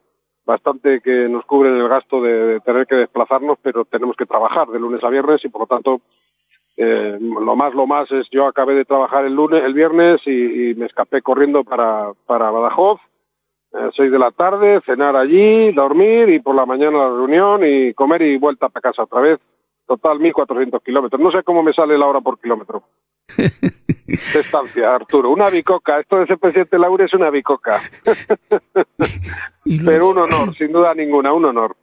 bastante que nos cubre el gasto de, de tener que desplazarnos, pero tenemos que trabajar de lunes a viernes y por lo tanto eh, lo más lo más es yo acabé de trabajar el lunes el viernes y, y me escapé corriendo para, para Badajoz. Eh, seis de la tarde cenar allí dormir y por la mañana la reunión y comer y vuelta para casa otra vez. Total 1.400 kilómetros. No sé cómo me sale la hora por kilómetro. De estancia Arturo. Una bicoca. Esto de ser presidente Laure es una bicoca. Pero un honor sin duda ninguna un honor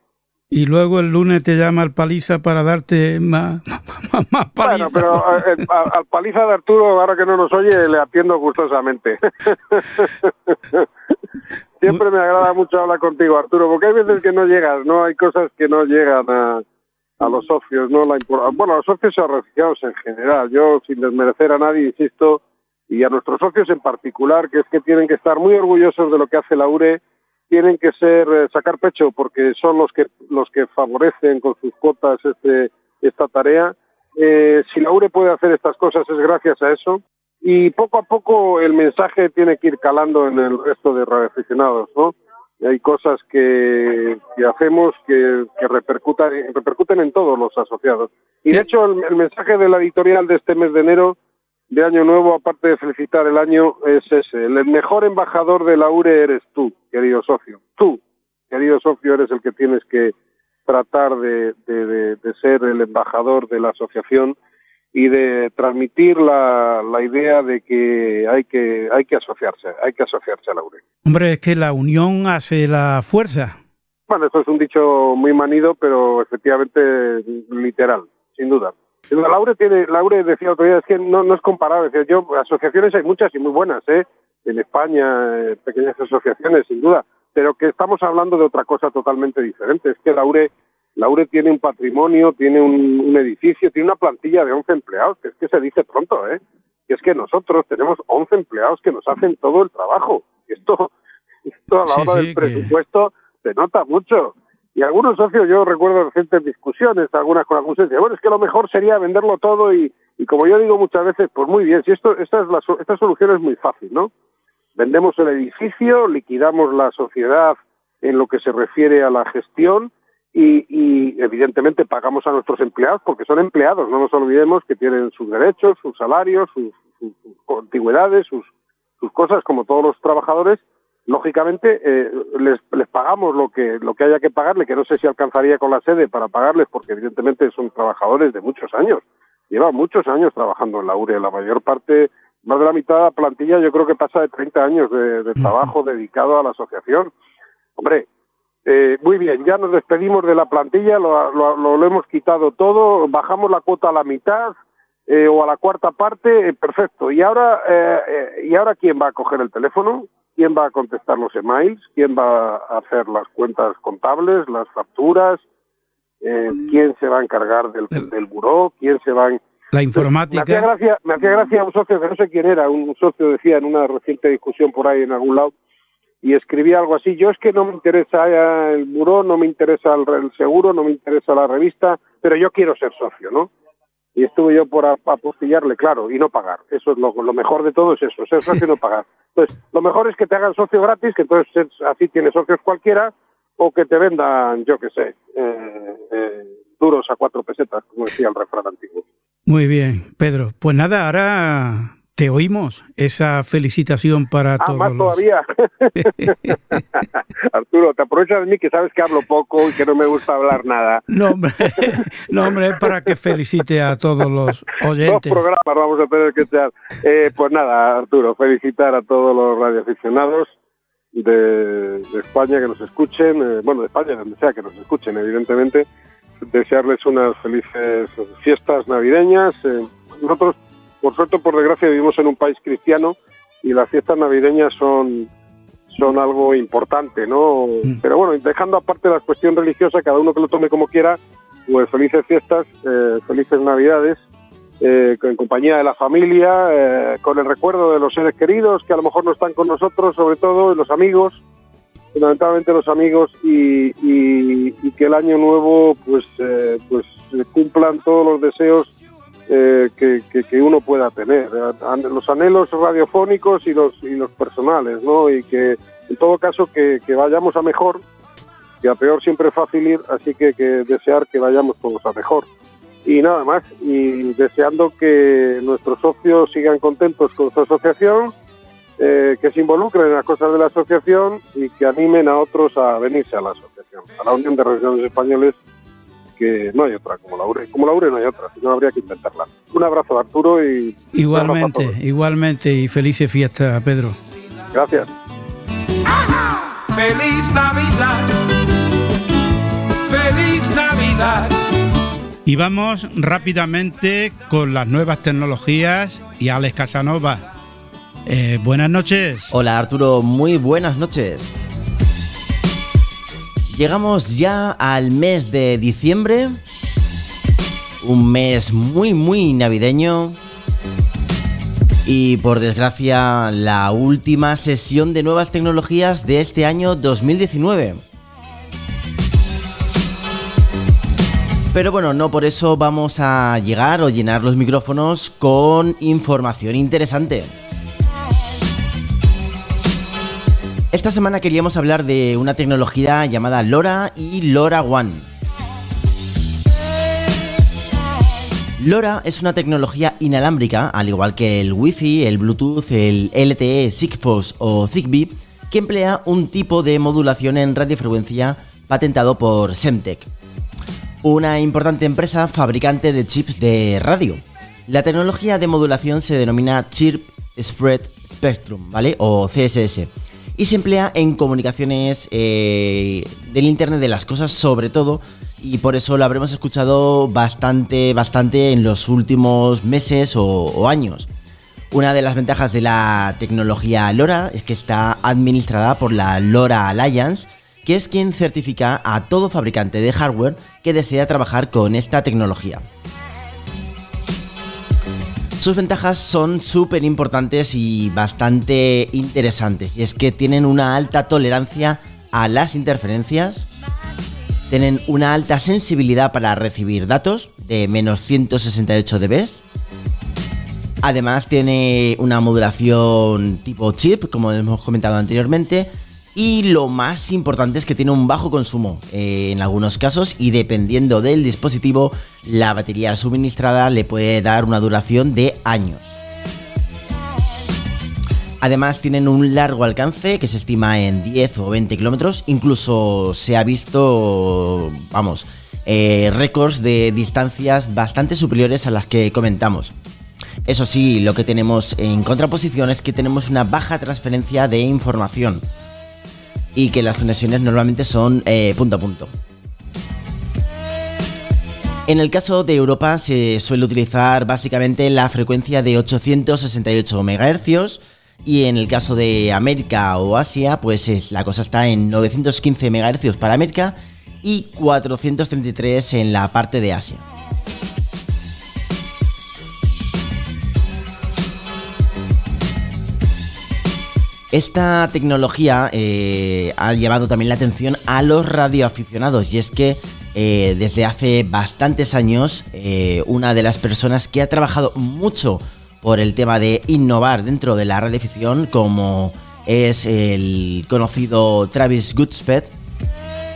Y luego el lunes te llama el paliza para darte más, más, más paliza. Bueno, pero eh, a- al paliza de Arturo, ahora que no nos oye, le atiendo gustosamente. Siempre me agrada mucho hablar contigo, Arturo, porque hay veces que no llegas, ¿no? Hay cosas que no llegan a, a los socios, ¿no? La bueno, a los socios y a los refugiados en general. Yo, sin desmerecer a nadie, insisto, y a nuestros socios en particular, que es que tienen que estar muy orgullosos de lo que hace la URE, tienen que ser eh, sacar pecho porque son los que los que favorecen con sus cuotas este esta tarea. Eh, si la URE puede hacer estas cosas es gracias a eso y poco a poco el mensaje tiene que ir calando en el resto de radioaficionados, ¿no? Hay cosas que, que hacemos que, que repercutan, repercuten en todos los asociados. Y de hecho el, el mensaje de la editorial de este mes de enero de Año Nuevo, aparte de felicitar el año, es ese. El mejor embajador de la URE eres tú, querido socio. Tú, querido socio, eres el que tienes que tratar de, de, de, de ser el embajador de la asociación y de transmitir la, la idea de que hay que hay que asociarse, hay que asociarse a la URE. Hombre, es que la unión hace la fuerza. Bueno, eso es un dicho muy manido, pero efectivamente literal, sin duda. Laure tiene, Laure decía otro día, es que no, no es comparable. Decía, yo, asociaciones hay muchas y muy buenas, ¿eh? En España, eh, pequeñas asociaciones, sin duda, pero que estamos hablando de otra cosa totalmente diferente. Es que Laure, Laure tiene un patrimonio, tiene un, un edificio, tiene una plantilla de 11 empleados, que es que se dice pronto, ¿eh? Que es que nosotros tenemos 11 empleados que nos hacen todo el trabajo. Esto, esto a la hora sí, del que- presupuesto se nota mucho. Y algunos socios, yo recuerdo recientes discusiones, algunas con algunos decían, bueno, es que lo mejor sería venderlo todo y, y como yo digo muchas veces, pues muy bien, si esto, esta, es la, esta solución es muy fácil, ¿no? Vendemos el edificio, liquidamos la sociedad en lo que se refiere a la gestión y, y evidentemente pagamos a nuestros empleados porque son empleados, no nos olvidemos que tienen sus derechos, sus salarios, sus, sus- sus antigüedades, sus, sus cosas como todos los trabajadores lógicamente eh, les, les pagamos lo que lo que haya que pagarle, que no sé si alcanzaría con la sede para pagarles, porque evidentemente son trabajadores de muchos años, llevan muchos años trabajando en la URE, la mayor parte, más de la mitad de la plantilla yo creo que pasa de 30 años de, de trabajo dedicado a la asociación. Hombre, eh, muy bien, ya nos despedimos de la plantilla, lo, lo- lo- lo hemos quitado todo, bajamos la cuota a la mitad eh, o a la cuarta parte, eh, perfecto. ¿Y ahora, eh, eh, ¿Y ahora quién va a coger el teléfono? ¿Quién va a contestar los emails? ¿Quién va a hacer las cuentas contables, las facturas? Eh, ¿Quién se va a encargar del, del buró? ¿Quién se va a... La Me hacía, informática. gracia, me hacía gracia un socio que no sé quién era, un socio decía en una reciente discusión por ahí en algún lado, y escribía algo así, yo es que no me interesa eh, el buró, no me interesa el, el seguro, no me interesa la revista, pero yo quiero ser socio, ¿no? Y estuve yo por apostillarle, claro, y no pagar. Eso es lo, lo mejor de todo es eso, ser socio y no pagar. Entonces, lo mejor es que te hagan socio gratis, que entonces es- así tienes socios cualquiera, o que te vendan, yo qué sé, eh, eh, duros a cuatro pesetas, como decía el refrán antiguo. Muy bien, Pedro. Pues nada, ahora te oímos esa felicitación para Ah, todos más los... todavía. Arturo, te aprovechas de mí que sabes que hablo poco y que no me gusta hablar nada. No, hombre, no, hombre, para que felicite a todos los Dos oyentes. programas vamos a tener que echar. Eh, pues nada, Arturo, felicitar a todos los radioaficionados de, de España que nos escuchen, eh, bueno, de España, donde sea que nos escuchen, evidentemente. Desearles unas felices fiestas navideñas. Eh, nosotros, por suerte o por desgracia, vivimos en un país cristiano y las fiestas navideñas son son algo importante, ¿no? Pero bueno, dejando aparte la cuestión religiosa, cada uno que lo tome como quiera, pues felices fiestas, eh, felices navidades, eh, en compañía de la familia, eh, con el recuerdo de los seres queridos que a lo mejor no están con nosotros, sobre todo, y los amigos, fundamentalmente los amigos, y, y- y que el año nuevo pues, eh, pues cumplan todos los deseos eh, que, que- que uno pueda tener, los anhelos radiofónicos y los, y los personales, ¿no? Y que en todo caso que, que vayamos a mejor, que a peor siempre es fácil ir, así que, que desear que vayamos todos a mejor. Y nada más, y deseando que nuestros socios sigan contentos con su asociación, eh, que se involucren en las cosas de la asociación y que animen a otros a venirse a la asociación, a la Unión de Regiones Españoles, que no hay otra como la URE. Como la URE no hay otra, si no habría que inventarla. Un abrazo, Arturo, y Igualmente, igualmente y felices fiestas, Pedro. gracias. Feliz Navidad. Feliz Navidad. Y vamos rápidamente con las nuevas tecnologías y Alex Casanova. Eh, buenas noches. Hola Arturo, muy buenas noches. Llegamos ya al mes de diciembre, un mes muy muy navideño y por desgracia la última sesión de nuevas tecnologías de este año 2019. Pero bueno, no por eso vamos a llegar o llenar los micrófonos con información interesante. Esta semana queríamos hablar de una tecnología llamada LoRa y LoRa One. LoRa es una tecnología inalámbrica, al igual que el Wi-Fi, el Bluetooth, el LTE, Sigfox o Zigbee, que emplea un tipo de modulación en radiofrecuencia patentado por Semtech, una importante empresa fabricante de chips de radio. La tecnología de modulación se denomina Chirp Spread Spectrum, ¿vale? O CSS. Y se emplea en comunicaciones eh, del Internet de las Cosas sobre todo y por eso lo habremos escuchado bastante, bastante en los últimos meses o, o años. Una de las ventajas de la tecnología LoRa es que está administrada por la LoRa Alliance, que es quien certifica a todo fabricante de hardware que desea trabajar con esta tecnología. Sus ventajas son súper importantes y bastante interesantes, y es que tienen una alta tolerancia a las interferencias, tienen una alta sensibilidad para recibir datos de menos 168 dB. Además tiene una modulación tipo chip, como hemos comentado anteriormente. Y lo más importante es que tiene un bajo consumo eh, en algunos casos y dependiendo del dispositivo, la batería suministrada le puede dar una duración de años. Además tienen un largo alcance que se estima en 10 o 20 kilómetros. Incluso se ha visto, vamos, eh, récords de distancias bastante superiores a las que comentamos. Eso sí, lo que tenemos en contraposición es que tenemos una baja transferencia de información y que las conexiones normalmente son eh, punto a punto. En el caso de Europa se suele utilizar básicamente la frecuencia de 868 MHz y en el caso de América o Asia, pues es, la cosa está en 915 MHz para América y 433 en la parte de Asia. Esta tecnología eh, ha llevado también la atención a los radioaficionados y es que eh, desde hace bastantes años eh, una de las personas que ha trabajado mucho por el tema de innovar dentro de la radioafición como es el conocido Travis Goodspeed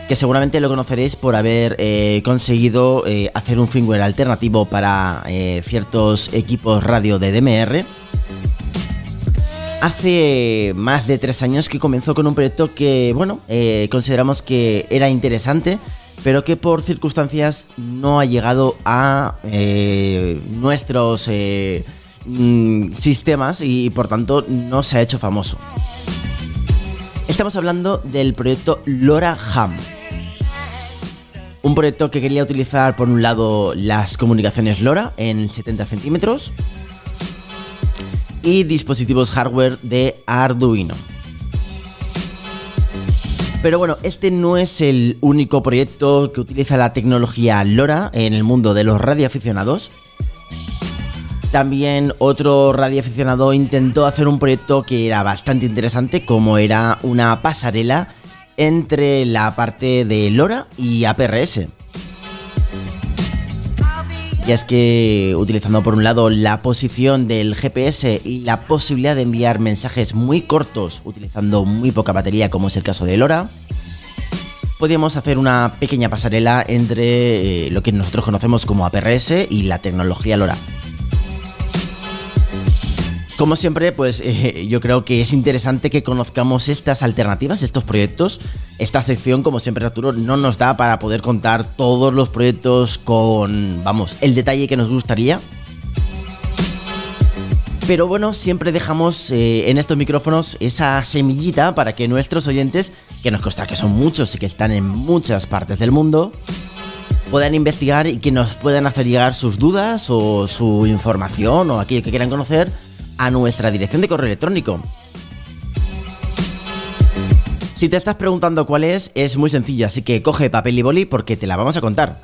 que seguramente lo conoceréis por haber conseguido hacer un firmware alternativo para ciertos equipos radio de DMR hace más de tres años que comenzó con un proyecto que, bueno, eh, consideramos que era interesante, pero que por circunstancias no ha llegado a eh, nuestros eh, mm, sistemas y por tanto no se ha hecho famoso. Estamos hablando del proyecto LoRa Ham. Un proyecto que quería utilizar por un lado las comunicaciones LoRa en 70 centímetros y dispositivos hardware de Arduino. Pero bueno, este no es el único proyecto que utiliza la tecnología LoRa en el mundo de los radioaficionados. También otro radioaficionado intentó hacer un proyecto que era bastante interesante, como era una pasarela entre la parte de LoRa y APRS. Y es que utilizando por un lado la posición del GPS y la posibilidad de enviar mensajes muy cortos utilizando muy poca batería como es el caso de LoRa, podíamos hacer una pequeña pasarela entre eh, lo que nosotros conocemos como APRS y la tecnología LoRa. Como siempre, pues eh, yo creo que es interesante que conozcamos estas alternativas, estos proyectos. Esta sección, como siempre, Arturo, no nos da para poder contar todos los proyectos con, vamos, el detalle que nos gustaría. Pero bueno, siempre dejamos eh, en estos micrófonos esa semillita para que nuestros oyentes, que nos consta que son muchos y que están en muchas partes del mundo, puedan investigar y que nos puedan hacer llegar sus dudas o su información o aquello que quieran conocer a nuestra dirección de correo electrónico. Si te estás preguntando cuál es, es muy sencillo, así que coge papel y boli porque te la vamos a contar.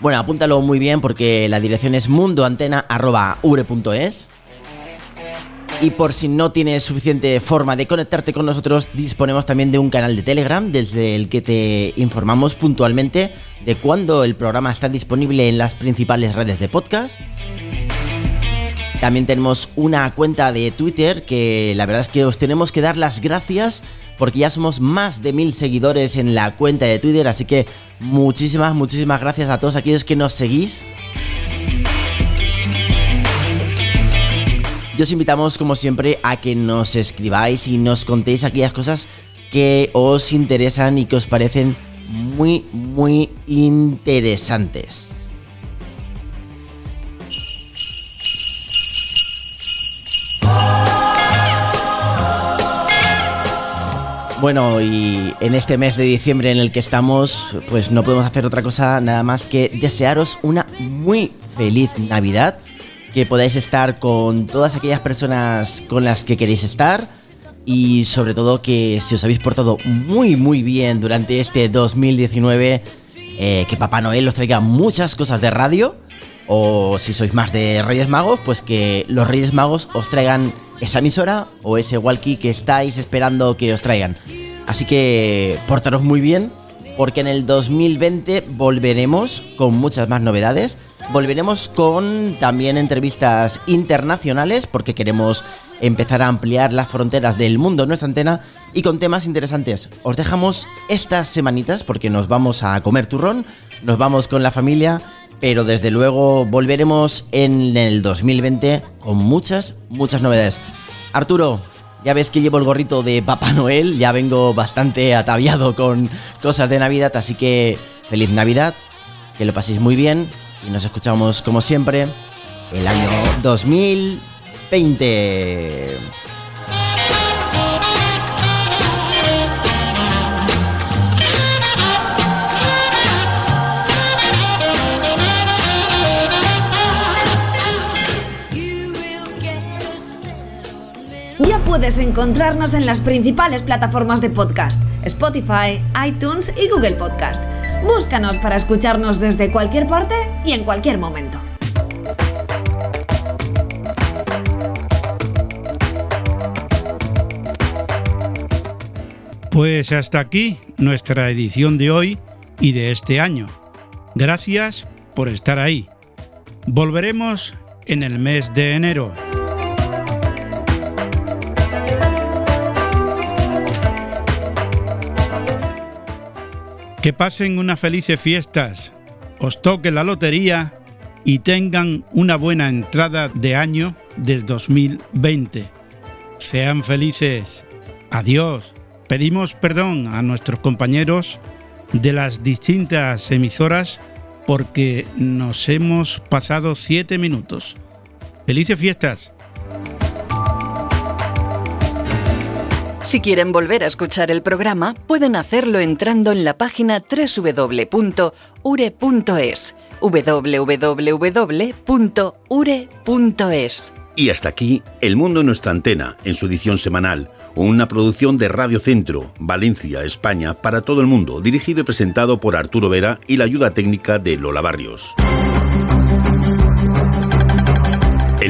Bueno, apúntalo muy bien porque la dirección es mundoantena.ure.es Y por si no tienes suficiente forma de conectarte con nosotros, disponemos también de un canal de Telegram desde el que te informamos puntualmente de cuándo el programa está disponible en las principales redes de podcast. También tenemos una cuenta de Twitter que la verdad es que os tenemos que dar las gracias porque ya somos más de mil seguidores en la cuenta de Twitter, así que muchísimas, muchísimas gracias a todos aquellos que nos seguís. Y os invitamos, como siempre, a que nos escribáis y nos contéis aquellas cosas que os interesan y que os parecen muy, muy interesantes. Bueno, y en este mes de diciembre en el que estamos, pues no podemos hacer otra cosa nada más que desearos una muy feliz Navidad, que podáis estar con todas aquellas personas con las que queréis estar y sobre todo que si os habéis portado muy muy bien durante este 2019, eh, que Papá Noel os traiga muchas cosas de radio o si sois más de Reyes Magos, pues que los Reyes Magos os traigan esa emisora o ese walkie que estáis esperando que os traigan. Así que portaros muy bien, porque en el 2020 volveremos con muchas más novedades. Volveremos con también entrevistas internacionales, porque queremos empezar a ampliar las fronteras del mundo en nuestra antena y con temas interesantes. Os dejamos estas semanitas porque nos vamos a comer turrón, nos vamos con la familia pero desde luego volveremos en el 2020 con muchas, muchas novedades. Arturo, ya ves que llevo el gorrito de Papá Noel, ya vengo bastante ataviado con cosas de Navidad, así que feliz Navidad, que lo paséis muy bien y nos escuchamos como siempre el año 2020. Ya puedes encontrarnos en las principales plataformas de podcast, Spotify, iTunes y Google Podcast. Búscanos para escucharnos desde cualquier parte y en cualquier momento. Pues hasta aquí nuestra edición de hoy y de este año. Gracias por estar ahí. Volveremos en el mes de enero. Que pasen unas felices fiestas, os toque la lotería y tengan una buena entrada de año desde 2020. Sean felices. Adiós. Pedimos perdón a nuestros compañeros de las distintas emisoras porque nos hemos pasado siete minutos. Felices fiestas. Si quieren volver a escuchar el programa, pueden hacerlo entrando en la página www.ure.es. www.ure.es. Y hasta aquí El Mundo en nuestra antena, en su edición semanal, una producción de Radio Centro, Valencia, España, para todo el mundo, dirigido y presentado por Arturo Vera y la ayuda técnica de Lola Barrios.